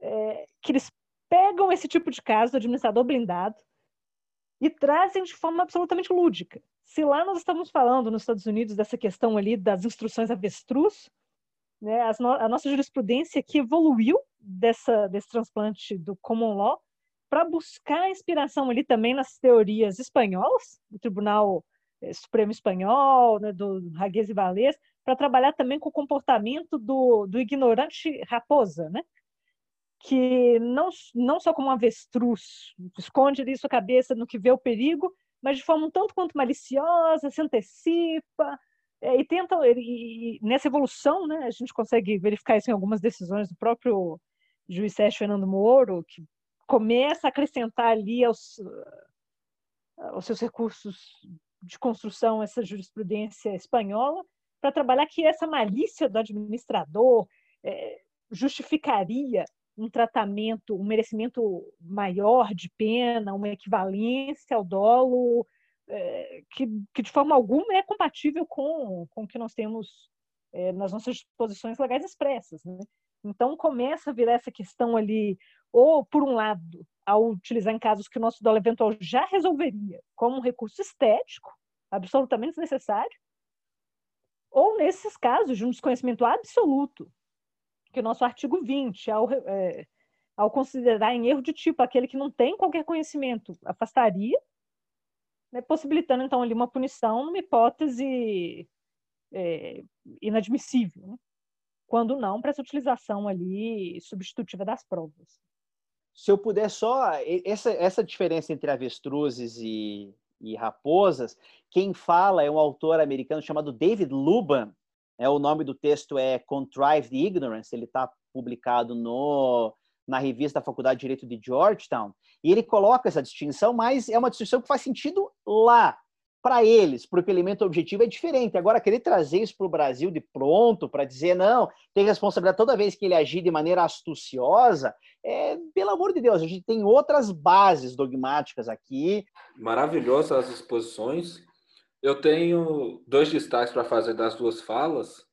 Speaker 4: é, que eles pegam esse tipo de caso do administrador blindado e trazem de forma absolutamente lúdica. Se lá nós estamos falando nos Estados Unidos dessa questão ali das instruções avestruz, né, no a nossa jurisprudência que evoluiu dessa, desse transplante do common law para buscar inspiração ali também nas teorias espanholas, do Tribunal eh, Supremo Espanhol, né, do Raguez e Valês, para trabalhar também com o comportamento do, do ignorante raposa, né? que não, não só como um avestruz, esconde ali sua cabeça no que vê o perigo, mas de forma um tanto quanto maliciosa, se antecipa, e tenta, e, e, nessa evolução, né, a gente consegue verificar isso em algumas decisões do próprio juiz Sérgio Fernando Moro, que começa a acrescentar ali aos, aos seus recursos de construção essa jurisprudência espanhola, para trabalhar que essa malícia do administrador é, justificaria um tratamento, um merecimento maior de pena, uma equivalência ao dolo, é, que, que, de forma alguma é compatível com, com o que nós temos é, nas nossas disposições legais expressas. Né? Então começa a virar essa questão ali, ou por um lado, ao utilizar em casos que o nosso dolo eventual já resolveria, como um recurso estético, absolutamente necessário, ou nesses casos de um desconhecimento absoluto, que o nosso artigo 20, ao, é, ao considerar em erro de tipo aquele que não tem qualquer conhecimento, afastaria, né, possibilitando então ali uma punição numa hipótese é, inadmissível, né? quando não para essa utilização ali substitutiva das provas.
Speaker 3: Se eu puder só essa, essa diferença entre avestruzes e, e raposas, quem fala é um autor americano chamado David Luban, é, o nome do texto é Contrived Ignorance, ele está publicado no, na revista da Faculdade de Direito de Georgetown, e ele coloca essa distinção, mas é uma distinção que faz sentido lá. Para eles, porque o elemento objetivo é diferente. Agora, querer trazer isso para o Brasil de pronto, para dizer, não, tem responsabilidade toda vez que ele agir de maneira astuciosa, é, pelo amor de Deus, a gente tem outras bases dogmáticas aqui.
Speaker 2: Maravilhosas as exposições. Eu tenho dois destaques para fazer das duas falas,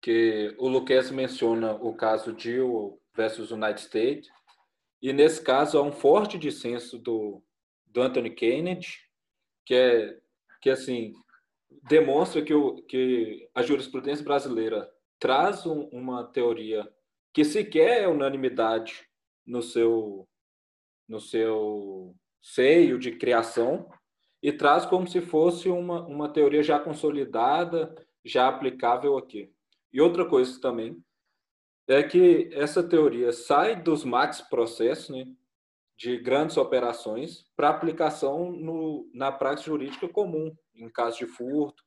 Speaker 2: que o Luquez menciona o caso Jill versus United States, e nesse caso há um forte dissenso do, do Anthony Kennedy, que é que assim demonstra que, o, que a jurisprudência brasileira traz um, uma teoria que sequer é unanimidade no seu no seu seio de criação e traz como se fosse uma, uma teoria já consolidada, já aplicável aqui. E outra coisa também é que essa teoria sai dos max processos, né, de grandes operações, para aplicação no, na prática jurídica comum, em caso de furto.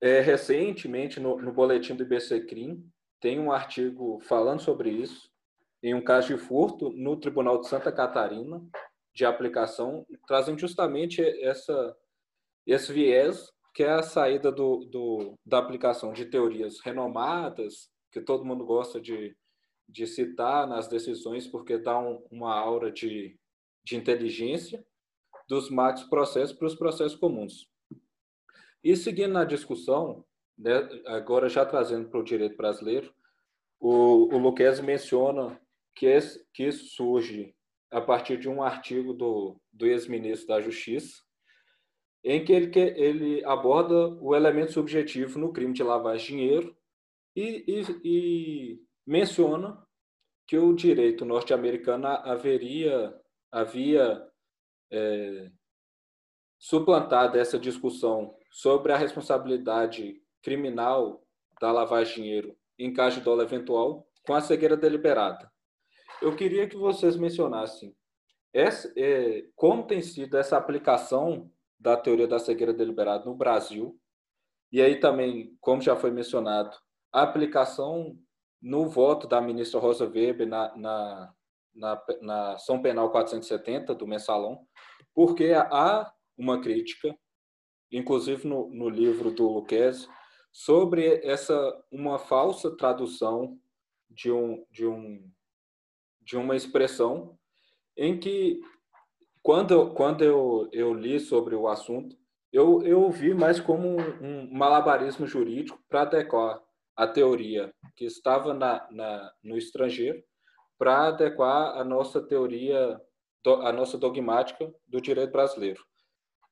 Speaker 2: É, recentemente, no, no boletim do IBC Crim, tem um artigo falando sobre isso, em um caso de furto no Tribunal de Santa Catarina, de aplicação trazem justamente essa, esse viés que é a saída do, do, da aplicação de teorias renomadas, que todo mundo gosta de, de citar nas decisões, porque dá um, uma aura de, de inteligência, dos max processos para os processos comuns. E seguindo na discussão, né, agora já trazendo para o direito brasileiro, o, o Luquez menciona que, esse, que isso surge a partir de um artigo do, do ex-ministro da Justiça, em que ele, que ele aborda o elemento subjetivo no crime de de dinheiro e, e, e menciona que o direito norte-americano haveria havia é, suplantado essa discussão sobre a responsabilidade criminal da lavagem de dinheiro em caso de dólar eventual com a cegueira deliberada. Eu queria que vocês mencionassem essa, é, como tem sido essa aplicação da teoria da cegueira deliberada no Brasil, e aí também, como já foi mencionado, a aplicação no voto da ministra Rosa Weber na, na, na, na ação penal 470 do mensalão, porque há uma crítica, inclusive no, no livro do Luquezzi, sobre essa uma falsa tradução de um, de um de uma expressão em que, quando, quando eu, eu li sobre o assunto, eu, eu vi mais como um, um malabarismo jurídico para adequar a teoria que estava na, na, no estrangeiro para adequar a nossa teoria, a nossa dogmática do direito brasileiro.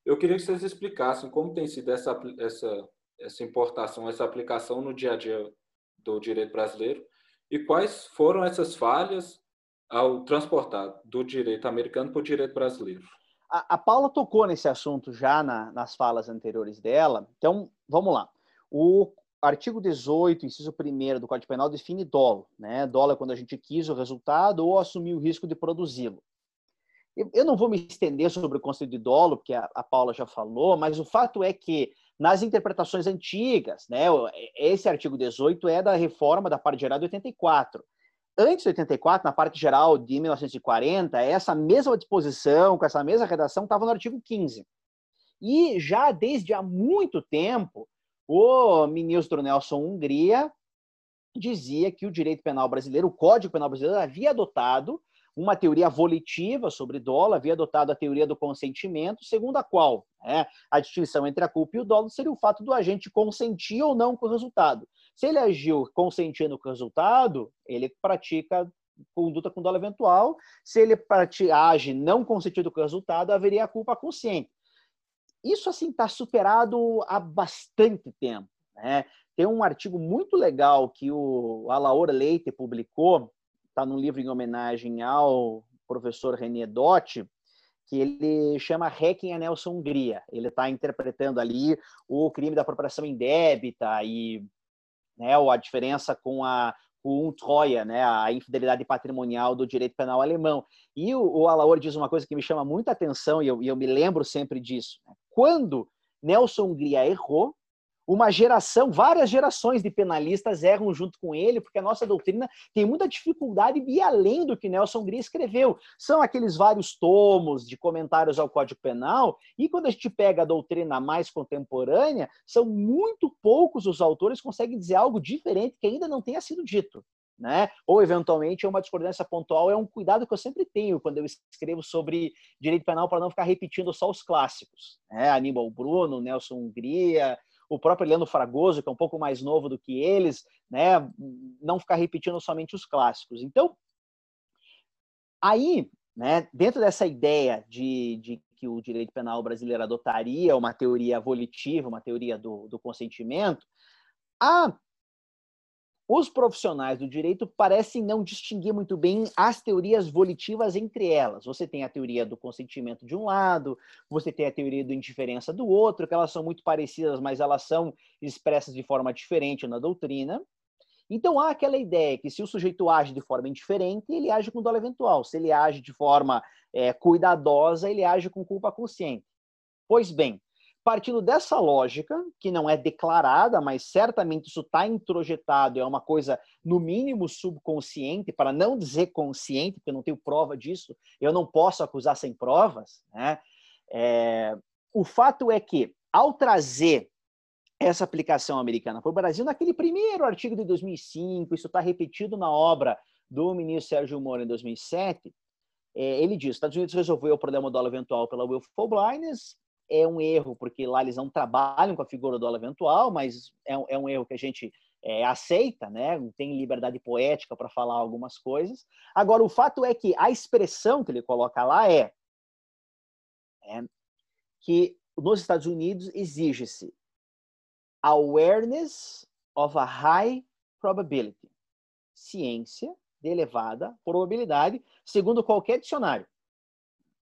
Speaker 2: Eu queria que vocês explicassem como tem sido essa, essa, essa importação, essa aplicação no dia a dia do direito brasileiro e quais foram essas falhas ao transportar do direito americano para o direito brasileiro.
Speaker 3: A, a Paula tocou nesse assunto já na, nas falas anteriores dela, então vamos lá. O artigo 18, inciso 1 do Código Penal define dolo. Né? Dolo é quando a gente quis o resultado ou assumir o risco de produzi-lo. Eu não vou me estender sobre o conceito de dolo, porque a, Paula já falou, mas o fato é que nas interpretações antigas, né, esse artigo 18 é da reforma da parte geral de 84. Antes de 84, na parte geral de 1940, essa mesma disposição, com essa mesma redação, estava no artigo 15. E já desde há muito tempo, o ministro Nelson Hungria dizia que o direito penal brasileiro, o Código Penal Brasileiro, havia adotado uma teoria volitiva sobre dolo, havia adotado a teoria do consentimento, segundo a qual né, a distinção entre a culpa e o dolo seria o fato do agente consentir ou não com o resultado. Se ele agiu consentindo com o resultado, ele pratica conduta com dolo eventual. Se ele age não consentindo com o resultado, haveria a culpa consciente. Isso assim está superado há bastante tempo. Né? Tem um artigo muito legal que o Alaor Leite publicou, está num livro em homenagem ao professor René Dotti, que ele chama Hacking a Nelson Hungria. Ele está interpretando ali o crime da apropriação indébita e né, a diferença com a o Troia, né, a infidelidade patrimonial do direito penal alemão. E o, o Alaor diz uma coisa que me chama muita atenção e eu, e eu me lembro sempre disso. Né? Quando Nelson Hungria errou, uma geração, várias gerações de penalistas erram junto com ele, porque a nossa doutrina tem muita dificuldade de ir além do que Nelson Hungria escreveu. São aqueles vários tomos de comentários ao Código Penal, e quando a gente pega a doutrina mais contemporânea, são muito poucos os autores que conseguem dizer algo diferente que ainda não tenha sido dito. Né? Ou eventualmente é uma discordância pontual, é um cuidado que eu sempre tenho quando eu escrevo sobre direito penal para não ficar repetindo só os clássicos, né? Aníbal Bruno, Nelson Hungria, o próprio Leandro Fragoso, que é um pouco mais novo do que eles, né? Não ficar repetindo somente os clássicos. Então, aí, né? Dentro dessa ideia de, de que o direito penal brasileiro adotaria uma teoria volitiva, uma teoria do, do consentimento, a os profissionais do direito parecem não distinguir muito bem as teorias volitivas entre elas. Você tem a teoria do consentimento de um lado, você tem a teoria da indiferença do outro, que elas são muito parecidas, mas elas são expressas de forma diferente na doutrina. Então há aquela ideia que se o sujeito age de forma indiferente, ele age com dolo eventual. Se ele age de forma é, cuidadosa, ele age com culpa consciente. Pois bem, partindo dessa lógica, que não é declarada, mas certamente isso está introjetado, é uma coisa, no mínimo, subconsciente, para não dizer consciente, porque eu não tenho prova disso, eu não posso acusar sem provas. Né? É, o fato é que, ao trazer essa aplicação americana para o Brasil, naquele primeiro artigo de 2005, isso está repetido na obra do ministro Sérgio Moro em 2007, é, ele diz: Estados Unidos resolveu o problema do dólar eventual pela willful blindness, é um erro, porque lá eles não trabalham com a figura do dólar eventual, mas é um, é um erro que a gente é, aceita, né? tem liberdade poética para falar algumas coisas. Agora, o fato é que a expressão que ele coloca lá é, é que nos Estados Unidos exige-se awareness of a high probability, ciência de elevada probabilidade, segundo qualquer dicionário.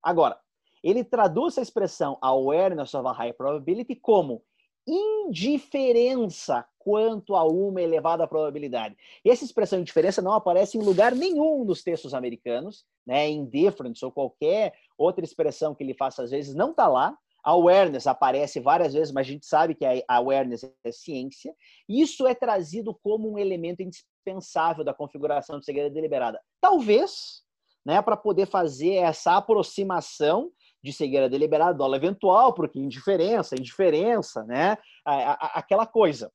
Speaker 3: Agora, ele traduz a expressão awareness of a high probability como indiferença quanto a uma elevada probabilidade. Essa expressão indiferença não aparece em lugar nenhum nos textos americanos, né? Indifference ou qualquer outra expressão que ele faça às vezes não está lá. Awareness aparece várias vezes, mas a gente sabe que a awareness é ciência. Isso é trazido como um elemento indispensável da configuração de segredo deliberada. Talvez, né, para poder fazer essa aproximação de cegueira deliberada, dólar eventual, porque indiferença, indiferença, né? Aquela coisa.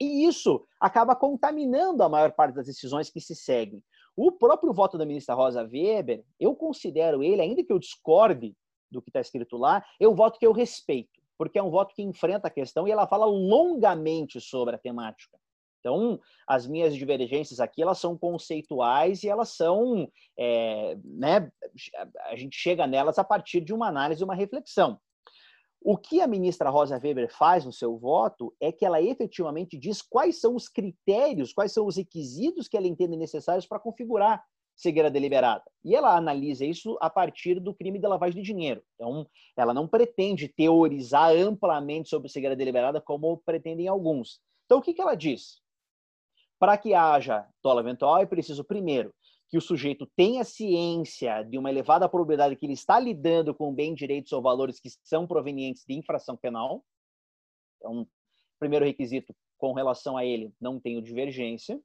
Speaker 3: E isso acaba contaminando a maior parte das decisões que se seguem. O próprio voto da ministra Rosa Weber, eu considero ele, ainda que eu discorde do que está escrito lá, é um voto que eu respeito, porque é um voto que enfrenta a questão e ela fala longamente sobre a temática. Então, as minhas divergências aqui, elas são conceituais e elas são, é, né, a gente chega nelas a partir de uma análise, uma reflexão. O que a ministra Rosa Weber faz no seu voto é que ela efetivamente diz quais são os critérios, quais são os requisitos que ela entende necessários para configurar cegueira deliberada. E ela analisa isso a partir do crime de lavagem de dinheiro. Então, ela não pretende teorizar amplamente sobre cegueira deliberada como pretendem alguns. Então, o que, que ela diz? Para que haja dolo eventual, é preciso, primeiro, que o sujeito tenha ciência de uma elevada probabilidade que ele está lidando com bem direitos ou valores que são provenientes de infração penal. Então, primeiro requisito, com relação a ele, não tenho divergência.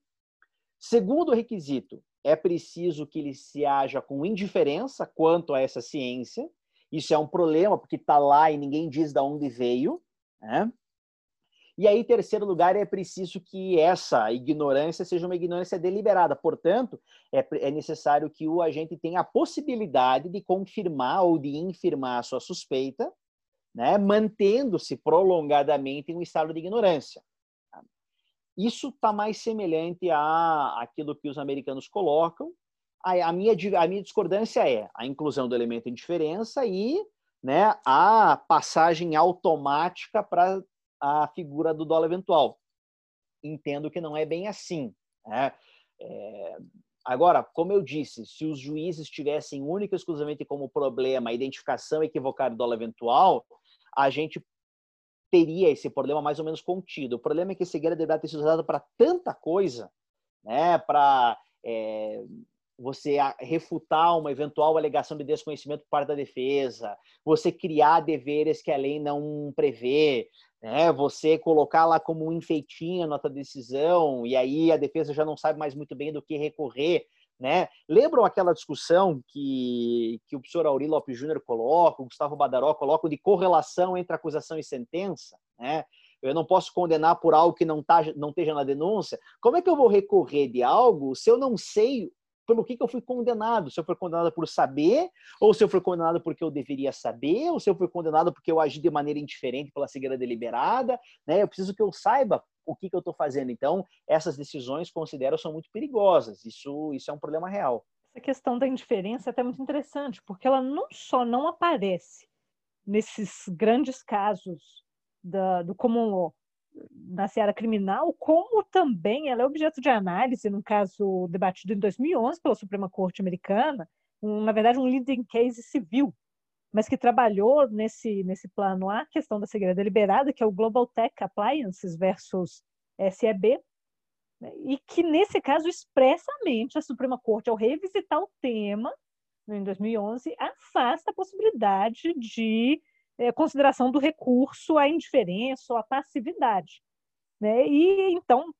Speaker 3: Segundo requisito, é preciso que ele se haja com indiferença quanto a essa ciência. Isso é um problema, porque está lá e ninguém diz de onde veio. Né? E aí, terceiro lugar, é preciso que essa ignorância seja uma ignorância deliberada. Portanto, é, é necessário que o agente tenha a possibilidade de confirmar ou de infirmar a sua suspeita, né, mantendo-se prolongadamente em um estado de ignorância. Isso está mais semelhante a aquilo que os americanos colocam. A, a, minha, a minha discordância é a inclusão do elemento indiferença e né, a passagem automática para a figura do dólar eventual. Entendo que não é bem assim. Né? É... Agora, como eu disse, se os juízes tivessem única e exclusivamente como problema a identificação equivocada do dólar eventual, a gente teria esse problema mais ou menos contido. O problema é que esse guerra deverá ter sido usado para tanta coisa, né? para é, você refutar uma eventual alegação de desconhecimento por parte da defesa, você criar deveres que a lei não prevê, né? Você colocar lá como um enfeitinho na tua decisão e aí a defesa já não sabe mais muito bem do que recorrer, né? Lembram aquela discussão que, que o professor Auri Lopes Júnior coloca, o Gustavo Badaró coloca de correlação entre acusação e sentença, né? Eu não posso condenar por algo que não, tá, não esteja na denúncia. Como é que eu vou recorrer de algo se eu não sei pelo que, que eu fui condenado. Se eu fui condenado por saber, ou se eu fui condenado porque eu deveria saber, ou se eu fui condenado porque eu agi de maneira indiferente pela cegueira deliberada. Né? Eu preciso que eu saiba o que, que eu estou fazendo. Então, essas decisões, considero, são muito perigosas. Isso, isso é um problema real.
Speaker 4: Essa questão da indiferença é até muito interessante, porque ela não só não aparece nesses grandes casos da, do common law, na seara criminal, como também ela é objeto de análise num caso debatido em 2011 pela Suprema Corte Americana, um, na verdade um leading case civil, mas que trabalhou nesse nesse plano a questão da cegueira deliberada, que é o Global Tech Appliances versus SEB, né, e que nesse caso expressamente a Suprema Corte ao revisitar o tema em 2011 afasta a possibilidade de é, consideração do recurso à indiferença ou à passividade. Né? E, então,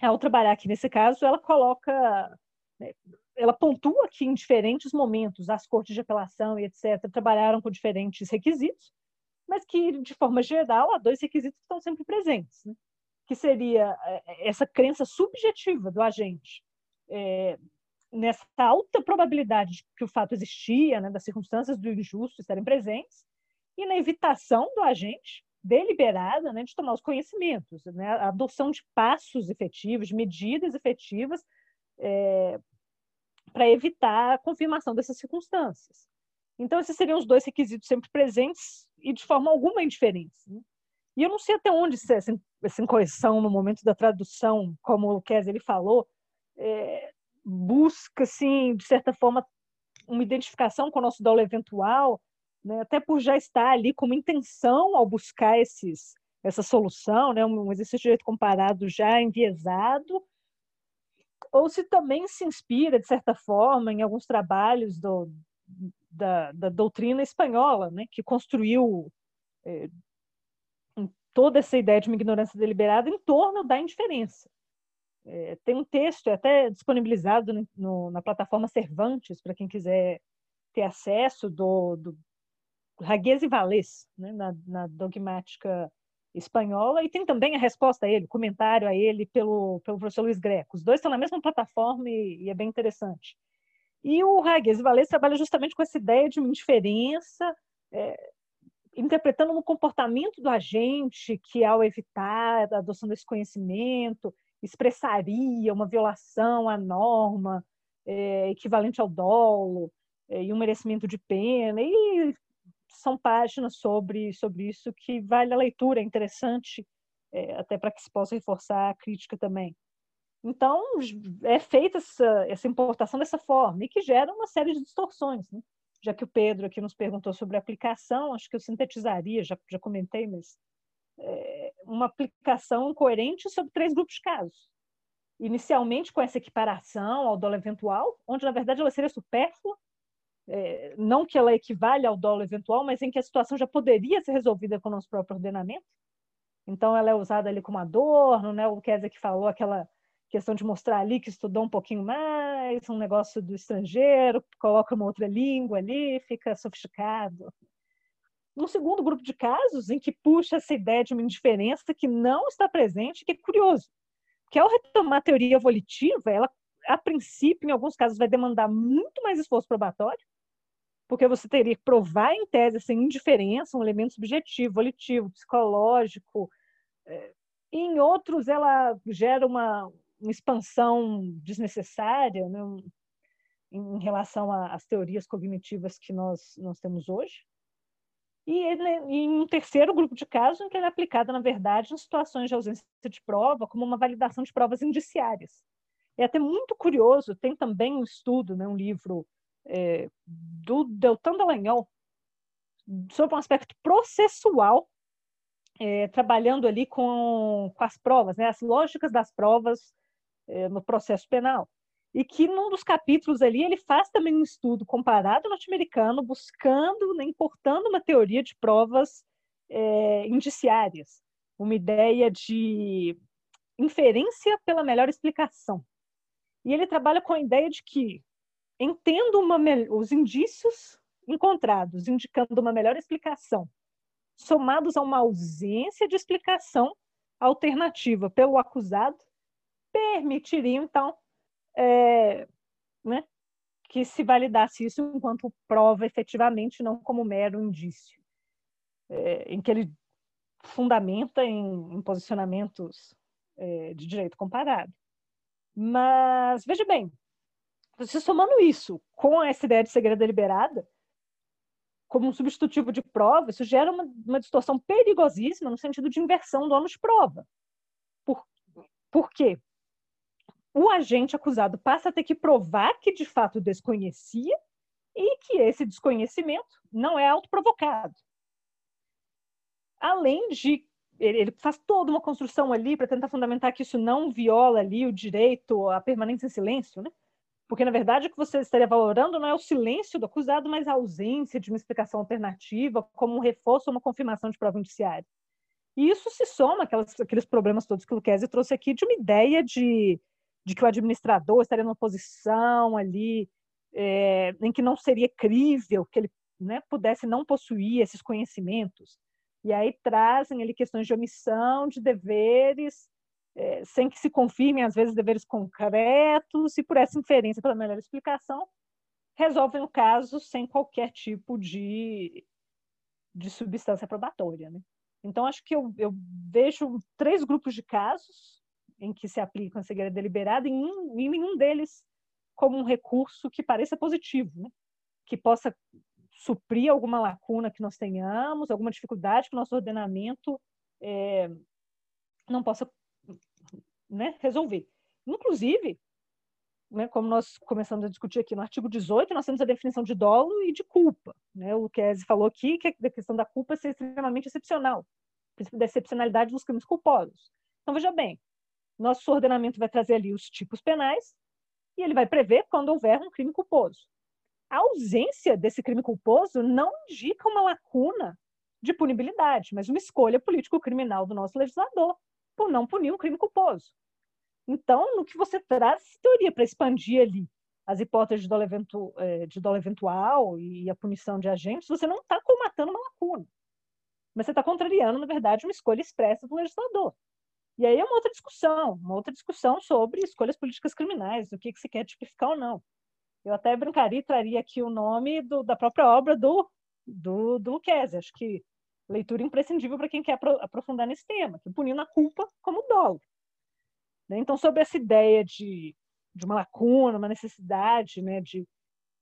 Speaker 4: ao trabalhar aqui nesse caso, ela coloca, né, ela pontua que em diferentes momentos as cortes de apelação e etc. trabalharam com diferentes requisitos, mas que, de forma geral, há dois requisitos que estão sempre presentes, né? que seria é, essa crença subjetiva do agente é, nessa alta probabilidade de que o fato existia, né, das circunstâncias do injusto estarem presentes, e na evitação do agente deliberada né, de tomar os conhecimentos, né, a adoção de passos efetivos, medidas efetivas é, para evitar a confirmação dessas circunstâncias. Então, esses seriam os dois requisitos sempre presentes e de forma alguma indiferentes. Né? E eu não sei até onde essa, essa no momento da tradução, como o Kes ele falou, é, busca, assim, de certa forma, uma identificação com o nosso dolo eventual, né, até por já estar ali como intenção ao buscar esses, essa solução, né, um exercício de direito comparado já enviesado, ou se também se inspira, de certa forma, em alguns trabalhos do, da, da doutrina espanhola, né, que construiu é, toda essa ideia de uma ignorância deliberada em torno da indiferença. É, tem um texto é até disponibilizado no, no, na plataforma Cervantes, para quem quiser ter acesso, do, do Raguez e Valês, né, na, na, dogmática espanhola, e tem também a resposta a ele, o comentário a ele pelo, pelo professor Luiz Greco. Os dois estão na mesma plataforma e, e é bem interessante. E o Raguez e Valês trabalha justamente com essa ideia de uma indiferença, é, interpretando no comportamento do agente, que ao evitar a adoção desse conhecimento, expressaria uma violação à norma é, equivalente ao dolo é, e um merecimento de pena. E são páginas sobre, sobre isso que vale a leitura, é interessante, é, até para que se possa reforçar a crítica também. Então, é feita essa, essa importação dessa forma, e que gera uma série de distorções. Né? Já que o Pedro aqui nos perguntou sobre aplicação, acho que eu sintetizaria, já, já comentei, mas é, uma aplicação coerente sobre três grupos de casos. Inicialmente com essa equiparação ao dólar eventual, onde na verdade ela seria supérflua, é, não que ela equivale ao dólar eventual, mas em que a situação já poderia ser resolvida com o nosso próprio ordenamento. Então ela é usada ali como adorno, né? O Kézia que falou aquela questão de mostrar ali que estudou um pouquinho mais, um negócio do estrangeiro, coloca uma outra língua ali, fica sofisticado. Um segundo grupo de casos em que puxa essa ideia de uma indiferença que não está presente, que é curioso, que ao retomar a teoria volitiva, ela, a princípio, em alguns casos, vai demandar muito mais esforço probatório, porque você teria que provar em tese essa indiferença, um elemento subjetivo, volitivo, psicológico, é, em outros ela gera uma, uma expansão desnecessária né, em relação às teorias cognitivas que nós, nós temos hoje. E, em um terceiro grupo de casos, em que ele é aplicado, na verdade, em situações de ausência de prova, como uma validação de provas indiciárias. É até muito curioso, tem também um estudo, né, um livro é, do Deltan Dallagnol, sobre um aspecto processual, é, trabalhando ali com, com as provas, né, as lógicas das provas é, no processo penal. E que num dos capítulos ali ele faz também um estudo comparado norte-americano, buscando, né, importando uma teoria de provas é, indiciárias, uma ideia de inferência pela melhor explicação. E ele trabalha com a ideia de que, entendo uma, os indícios encontrados indicando uma melhor explicação, somados a uma ausência de explicação alternativa pelo acusado, permitiriam, então, é, né, que se validasse isso enquanto prova efetivamente, não como mero indício, é, em que ele fundamenta em, em posicionamentos é, de direito comparado. Mas, veja bem, você somando isso com essa ideia de segredo deliberada, como um substitutivo de prova, isso gera uma, uma distorção perigosíssima no sentido de inversão do ônus de prova. Por, por quê? o agente acusado passa a ter que provar que de fato desconhecia e que esse desconhecimento não é autoprovocado. Além de ele faz toda uma construção ali para tentar fundamentar que isso não viola ali o direito à permanência em silêncio, né? Porque, na verdade, o que você estaria valorando não é o silêncio do acusado, mas a ausência de uma explicação alternativa, como um reforço ou uma confirmação de prova indiciária. E isso se soma àquelas, àqueles problemas todos que o Luquezzi trouxe aqui de uma ideia de de que o administrador estaria numa posição ali é, em que não seria crível que ele né, pudesse não possuir esses conhecimentos. E aí trazem ali questões de omissão de deveres, é, sem que se confirmem, às vezes, deveres concretos, e por essa inferência, pela melhor explicação, resolvem o caso sem qualquer tipo de, de substância probatória. Né? Então, acho que eu, eu vejo três grupos de casos em que se aplica a cegueira deliberada, e em nenhum deles como um recurso que pareça positivo, né? que possa suprir alguma lacuna que nós tenhamos, alguma dificuldade que o nosso ordenamento é, não possa né, resolver. Inclusive, né, como nós começamos a discutir aqui no artigo 18, nós temos a definição de dolo e de culpa. Né? O Kese falou aqui que a questão da culpa é extremamente excepcional, o princípio da excepcionalidade dos crimes culposos. Então, veja bem, nosso ordenamento vai trazer ali os tipos penais e ele vai prever quando houver um crime culposo. A ausência desse crime culposo não indica uma lacuna de punibilidade, mas uma escolha político-criminal do nosso legislador por não punir um crime culposo. Então, no que você traz teoria para expandir ali as hipóteses de dolo, eventu eh, de dolo eventual e a punição de agentes, você não está comatando uma lacuna. Mas você está contrariando, na verdade, uma escolha expressa do legislador. E aí é uma outra discussão, uma outra discussão sobre escolhas políticas criminais, o que, que se quer tipificar ou não. Eu até brincaria e traria aqui o nome do, da própria obra do, do, do. Acho que leitura imprescindível para quem quer aprofundar nesse tema, que punindo a culpa como dolo. Né? Então, sobre essa ideia de, de uma lacuna, uma necessidade né, de,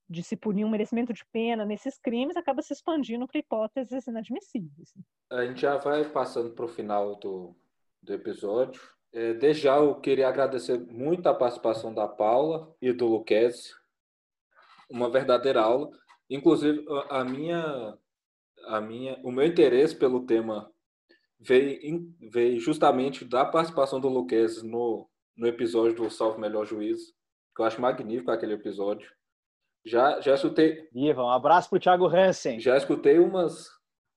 Speaker 4: de se punir um merecimento de pena nesses crimes, acaba se expandindo para hipóteses inadmissíveis.
Speaker 2: A gente já vai passando para o final do, do episódio. É, desde já eu queria agradecer muito a participação da Paula e do Luquezzi. Uma verdadeira aula. Inclusive, a minha, a minha, o meu interesse pelo tema veio, veio justamente da participação do Luquezzi no, no episódio do Salve Melhor Juízo, que eu acho magnífico aquele episódio. Já, já escutei.
Speaker 3: Iva, um abraço para o Thiago Hansen.
Speaker 2: Já escutei umas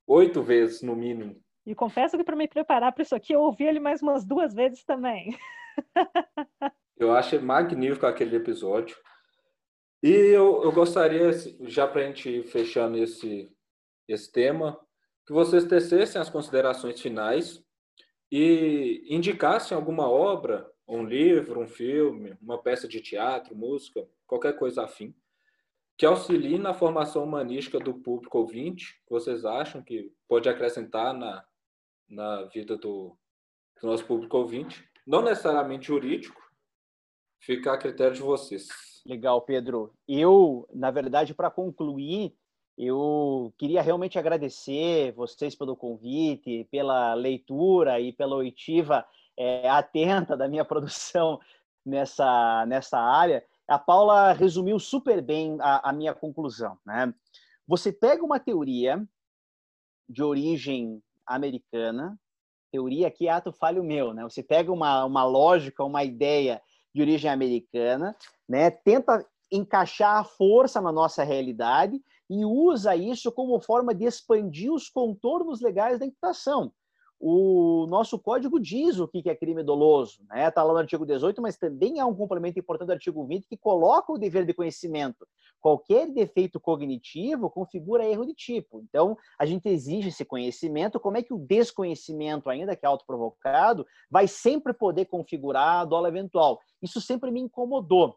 Speaker 2: oito vezes, no mínimo.
Speaker 4: E confesso que para me preparar para isso aqui, eu ouvi ele mais umas duas vezes também. *laughs*
Speaker 2: eu achei magnífico aquele episódio. E eu, eu gostaria, já para a gente ir fechando esse, esse tema, que vocês tecessem as considerações finais e indicassem alguma obra, um livro, um filme, uma peça de teatro, música, qualquer coisa afim, que auxilie na formação humanística do público ouvinte, que vocês acham que pode acrescentar na, na vida do, do nosso público ouvinte, não necessariamente jurídico, fica a critério de vocês.
Speaker 3: Legal, Pedro. Eu, na verdade, para concluir, eu queria realmente agradecer vocês pelo convite, pela leitura e pela oitiva é, atenta da minha *laughs* produção nessa, nessa área. A Paula resumiu super bem a, a minha conclusão. Né? Você pega uma teoria de origem americana, teoria aqui é ato falho meu, né? Você pega uma, uma lógica, uma ideia de origem americana, né? Tenta encaixar a força na nossa realidade e usa isso como forma de expandir os contornos legais da imputação o nosso código diz o que é crime doloso, né? Está lá no artigo 18, mas também há um complemento importante do artigo 20 que coloca o dever de conhecimento. Qualquer defeito cognitivo configura erro de tipo. Então, a gente exige esse conhecimento. Como é que o desconhecimento, ainda que autoprovocado, vai sempre poder configurar a dolo eventual? Isso sempre me incomodou.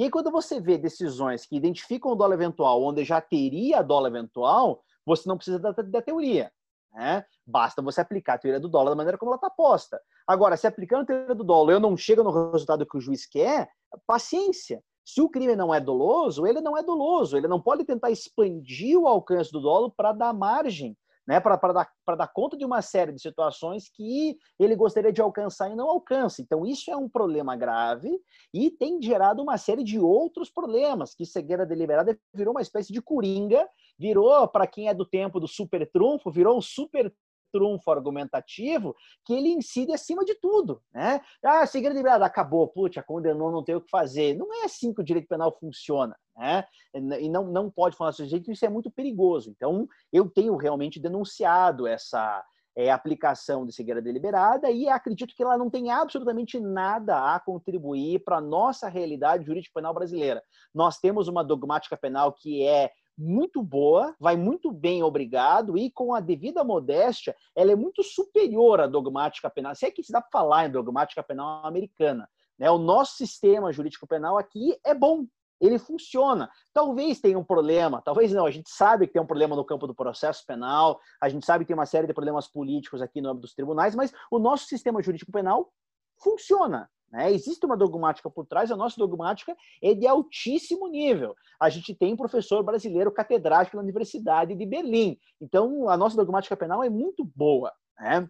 Speaker 3: E aí, quando você vê decisões que identificam o dolo eventual onde já teria dolo eventual, você não precisa da, da teoria. Né? Basta você aplicar a teoria do dólar da maneira como ela está posta. Agora, se aplicando a teoria do dólar eu não chego no resultado que o juiz quer, paciência. Se o crime não é doloso, ele não é doloso. Ele não pode tentar expandir o alcance do dolo para dar margem né, para dar, dar conta de uma série de situações que ele gostaria de alcançar e não alcança. Então, isso é um problema grave e tem gerado uma série de outros problemas, que cegueira deliberada virou uma espécie de coringa, virou, para quem é do tempo do super trunfo, virou um super trunfo argumentativo que ele incide acima de tudo, né? Ah, segredo de verdade, acabou, putz, condenou, não tem o que fazer. Não é assim que o direito penal funciona, né? E não, não pode falar desse jeito, isso é muito perigoso. Então, eu tenho realmente denunciado essa é, aplicação de cegueira deliberada e acredito que ela não tem absolutamente nada a contribuir para a nossa realidade jurídica penal brasileira. Nós temos uma dogmática penal que é muito boa, vai muito bem, obrigado, e com a devida modéstia, ela é muito superior à dogmática penal. Se é que se dá para falar em dogmática penal americana. Né? O nosso sistema jurídico penal aqui é bom, ele funciona. Talvez tenha um problema, talvez não. A gente sabe que tem um problema no campo do processo penal, a gente sabe que tem uma série de problemas políticos aqui no âmbito dos tribunais, mas o nosso sistema jurídico penal funciona. Né? Existe uma dogmática por trás, a nossa dogmática é de altíssimo nível. A gente tem um professor brasileiro catedrático na Universidade de Berlim. Então, a nossa dogmática penal é muito boa. Né?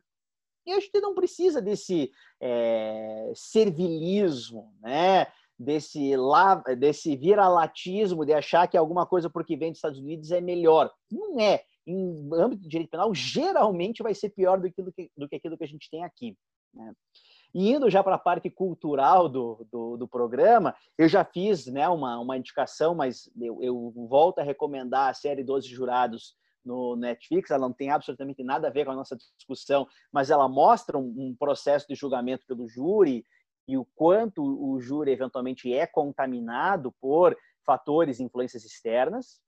Speaker 3: E a gente não precisa desse é, servilismo, né? desse, desse viralatismo de achar que alguma coisa porque vem dos Estados Unidos é melhor. Não é. Em âmbito de direito penal, geralmente vai ser pior do que, do que, do que aquilo que a gente tem aqui. Né? Indo já para a parte cultural do, do, do, programa, eu já fiz né, uma, uma indicação, mas eu, eu volto a recomendar a série 12 Jurados no Netflix, ela não tem absolutamente nada a ver com a nossa discussão, mas ela mostra um, um processo de julgamento pelo júri e o quanto o júri eventualmente é contaminado por fatores e influências externas.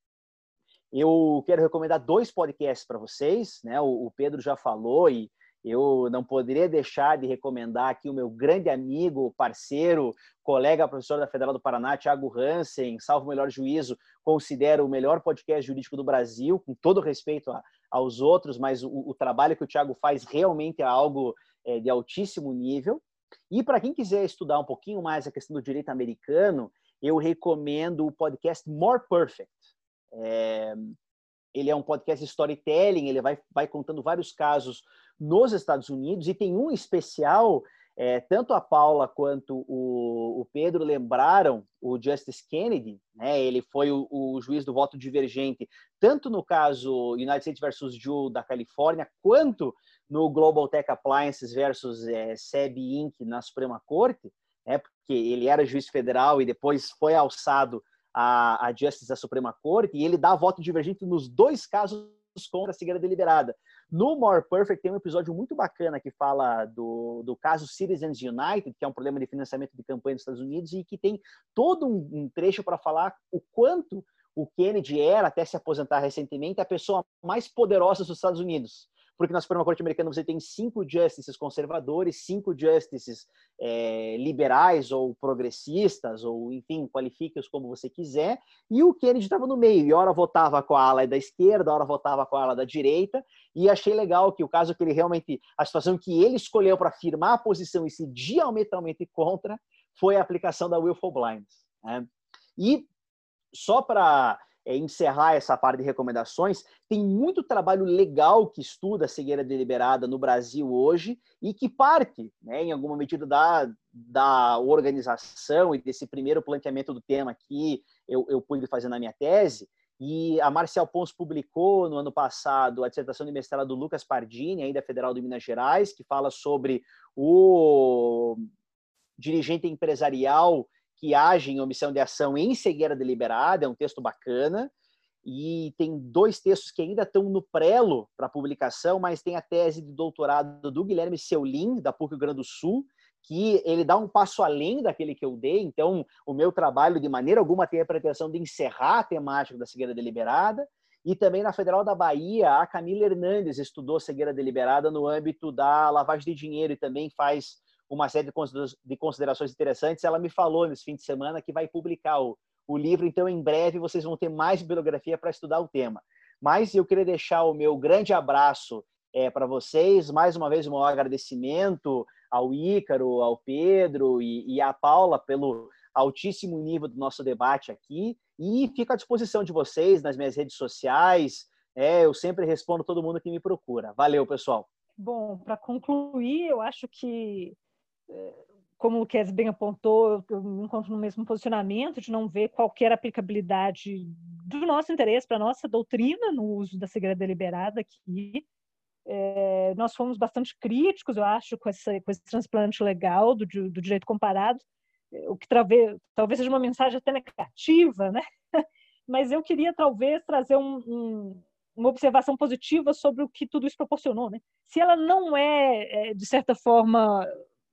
Speaker 3: Eu quero recomendar dois podcasts para vocês, né? O, o Pedro já falou e eu não poderia deixar de recomendar aqui o meu grande amigo, parceiro, colega, professor da Federal do Paraná, Thiago Hansen, salvo o melhor juízo, considero o melhor podcast jurídico do Brasil, com todo respeito a, aos outros, mas o, o, trabalho que o Thiago faz realmente é algo é, de altíssimo nível. E para quem quiser estudar um pouquinho mais a questão do direito americano, eu recomendo o podcast More Perfect. É, ele é um podcast storytelling, ele vai, vai contando vários casos nos Estados Unidos e tem um especial é, tanto a Paula quanto o, o, Pedro lembraram o Justice Kennedy, né? ele foi o, o, juiz do voto divergente, tanto no caso United States versus Joe da Califórnia, quanto no Global Tech Appliances versus é, SEB Inc. na Suprema Corte, né? porque ele era juiz federal e depois foi alçado a, a Justice da Suprema Corte, e ele dá voto divergente nos dois casos contra a cegueira deliberada. No More Perfect tem um episódio muito bacana que fala do, do caso Citizens United, que é um problema de financiamento de campanha nos Estados Unidos, e que tem todo um, um trecho para falar o quanto o Kennedy era, até se aposentar recentemente, a pessoa mais poderosa dos Estados Unidos porque na Suprema Corte Americana você tem cinco justices conservadores, cinco justices é, liberais ou progressistas, ou enfim, qualifique-os como você quiser, e o Kennedy estava no meio, e hora votava com a ala da esquerda, hora votava com a ala da direita, e achei legal que o caso que ele realmente, a situação que ele escolheu para afirmar a posição e se diametralmente contra, foi a aplicação da willful blindness. Né? E só para é, encerrar essa parte de recomendações, tem muito trabalho legal que estuda a cegueira deliberada no Brasil hoje e que parte, né, em alguma medida, da, da organização e desse primeiro planteamento do tema que eu, eu pude fazer na minha tese. E a Marcial Pons publicou no ano passado a dissertação de mestrado do Lucas Pardini, aí da Federal de Minas Gerais, que fala sobre o dirigente empresarial que age em omissão de ação em cegueira deliberada, é um texto bacana. E tem dois textos que ainda estão no prelo para publicação, mas tem a tese de doutorado do Guilherme Seulin, da PUC Rio Grande do Sul, que ele dá um passo além daquele que eu dei. Então, o meu trabalho, de maneira alguma, tem a pretensão de encerrar a temática da cegueira deliberada. E também na Federal da Bahia, a Camila Hernandes estudou cegueira deliberada no âmbito da lavagem de dinheiro e também faz uma série de considerações interessantes. Ela me falou nesse fim de semana que vai publicar o, o livro, então em breve vocês vão ter mais bibliografia para estudar o tema. Mas eu queria deixar o meu grande abraço é, para vocês, mais uma vez, um agradecimento ao Ícaro, ao Pedro e, e à Paula pelo altíssimo nível do nosso debate aqui. E fico à disposição de vocês nas minhas redes sociais. É, eu sempre respondo todo mundo que me procura. Valeu, pessoal.
Speaker 4: Bom, para concluir, eu acho que como o Kes bem apontou, eu me encontro no mesmo posicionamento de não ver qualquer aplicabilidade do nosso interesse para a nossa doutrina no uso da segredo deliberada aqui. É, nós fomos bastante críticos, eu acho, com esse, com esse transplante legal do, do direito comparado, o que talvez seja uma mensagem até negativa, né? *laughs* mas eu queria talvez trazer um, um, uma observação positiva sobre o que tudo isso proporcionou. Né? Se ela não é, é de certa forma,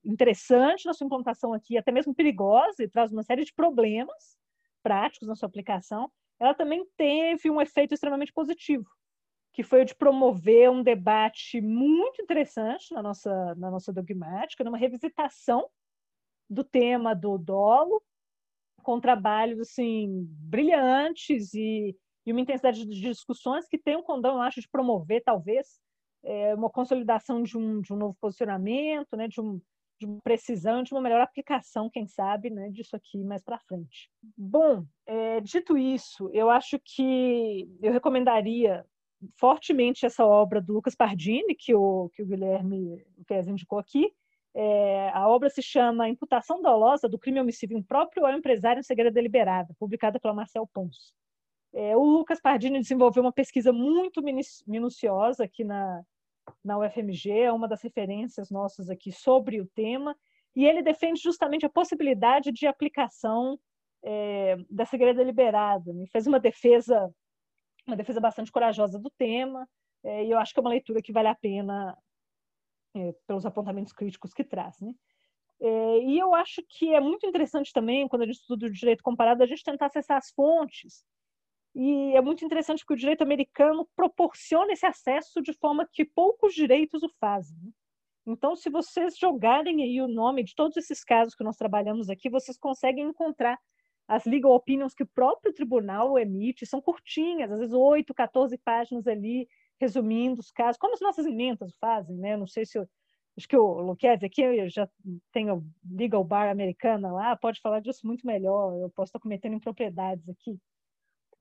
Speaker 4: interessante na sua implantação aqui, até mesmo perigosa, e traz uma série de problemas práticos na sua aplicação, ela também teve um efeito extremamente positivo, que foi o de promover um debate muito interessante na nossa, na nossa dogmática, numa revisitação do tema do dolo, com trabalhos assim, brilhantes e, e uma intensidade de discussões que tem um condão, eu acho, de promover, talvez, é, uma consolidação de um, de um novo posicionamento, né, de um, de uma precisão, de uma melhor aplicação, quem sabe, né, disso aqui mais para frente. Bom, é, dito isso, eu acho que eu recomendaria fortemente essa obra do Lucas Pardini, que o, que o Guilherme Kess indicou aqui. É, a obra se chama Imputação Dolosa do Crime Homicídio Impróprio ao Empresário em Segredo Deliberada, publicada pela Marcel Pons. É, o Lucas Pardini desenvolveu uma pesquisa muito minuciosa aqui na, na UFMG, é uma das referências nossas aqui sobre o tema, e ele defende justamente a possibilidade de aplicação é, da segredo deliberada. Ele fez uma defesa, uma defesa bastante corajosa do tema, é, e eu acho que é uma leitura que vale a pena é, pelos apontamentos críticos que traz. Né? E eu acho que é muito interessante também, quando a gente estuda o direito comparado, a gente tentar acessar as fontes e é muito interessante que o direito americano proporciona esse acesso de forma que poucos direitos o fazem. Né? Então, se vocês jogarem aí o nome de todos esses casos que nós trabalhamos aqui, vocês conseguem encontrar as legal opinions que o próprio tribunal emite, são curtinhas, às vezes 8, 14 páginas ali, resumindo os casos, como as nossas emendas fazem, né? Não sei se, acho que o Luquez aqui já tem o Legal Bar americana lá, pode falar disso muito melhor, eu posso estar cometendo impropriedades aqui.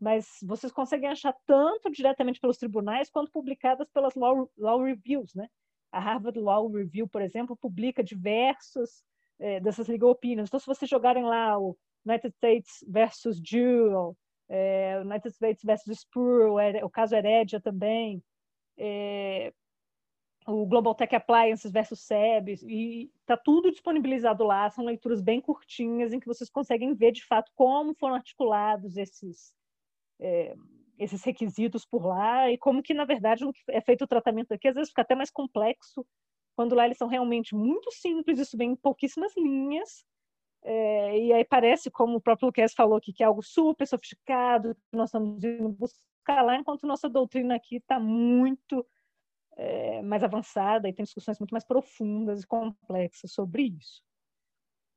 Speaker 4: Mas vocês conseguem achar tanto diretamente pelos tribunais quanto publicadas pelas law, law reviews, né? A Harvard Law Review, por exemplo, publica diversos é, dessas legal opinions. Então, se vocês jogarem lá o United States versus Jewel, é, United States versus Spur, o caso Heredia também, é, o Global Tech Appliances versus SEB, e está tudo disponibilizado lá, são leituras bem curtinhas, em que vocês conseguem ver, de fato, como foram articulados esses, é, esses requisitos por lá, e como que, na verdade, é feito o tratamento aqui, às vezes fica até mais complexo, quando lá eles são realmente muito simples, isso vem em pouquíssimas linhas, é, e aí parece, como o próprio Lucas falou aqui, que é algo super sofisticado, que nós estamos indo buscar lá, enquanto nossa doutrina aqui está muito é, mais avançada e tem discussões muito mais profundas e complexas sobre isso.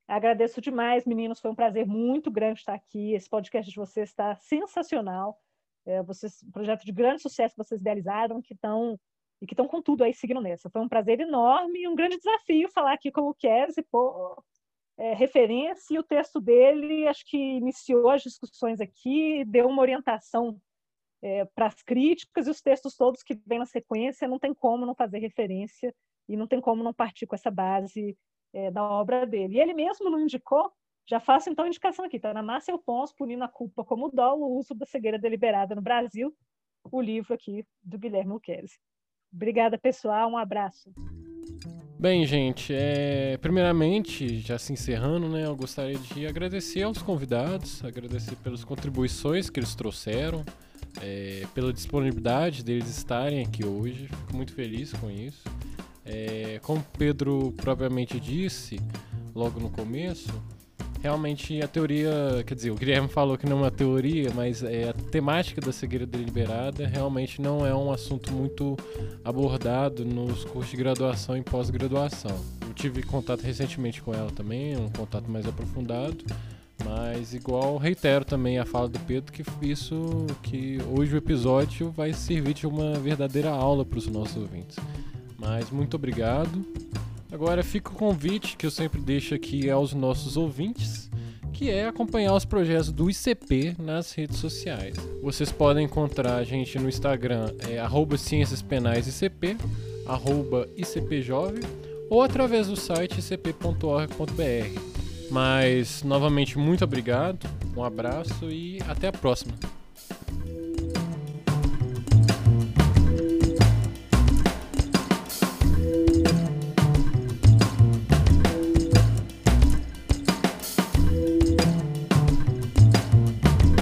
Speaker 4: Agradeço demais, meninos, foi um prazer muito grande estar aqui. Esse podcast de vocês está sensacional. É, vocês, um projeto de grande sucesso que vocês idealizaram, que estão e que estão com tudo aí seguindo nessa. Foi um prazer enorme e um grande desafio falar aqui com o Kes e pôr é, referência, e o texto dele acho que iniciou as discussões aqui, deu uma orientação é, para as críticas, e os textos todos que vêm na sequência não tem como não fazer referência e não tem como não partir com essa base é, da obra dele. E ele mesmo não indicou, já faço então a indicação aqui, está na Márcia Alfonso, Punindo a Culpa como Dolo, o uso da cegueira deliberada no Brasil, o livro aqui do Guilherme Luquezzi. Obrigada, pessoal, um abraço.
Speaker 1: Bem, gente, é... primeiramente, já se encerrando, né, eu gostaria de agradecer aos convidados, agradecer pelas contribuições que eles trouxeram, é... pela disponibilidade deles estarem aqui hoje, fico muito feliz com isso. É... Como Pedro propriamente disse logo no começo, realmente a teoria, quer dizer, o Guilherme falou que não é uma teoria, mas é, a temática da cegueira deliberada realmente não é um assunto muito abordado nos cursos de graduação e pós-graduação. Eu tive contato recentemente com ela também, um contato mais aprofundado, mas igual reitero também a fala do Pedro que isso que hoje o episódio vai servir de uma verdadeira aula para os nossos ouvintes. Mas muito obrigado. Agora fica o convite que eu sempre deixo aqui aos nossos ouvintes, que é acompanhar os projetos do ICP nas redes sociais. Vocês podem encontrar a gente no Instagram, é arroba Ciências Penais ICP, arroba ICPjovem, ou através do site icp.org.br. Mas, novamente, muito obrigado, um abraço e até a próxima.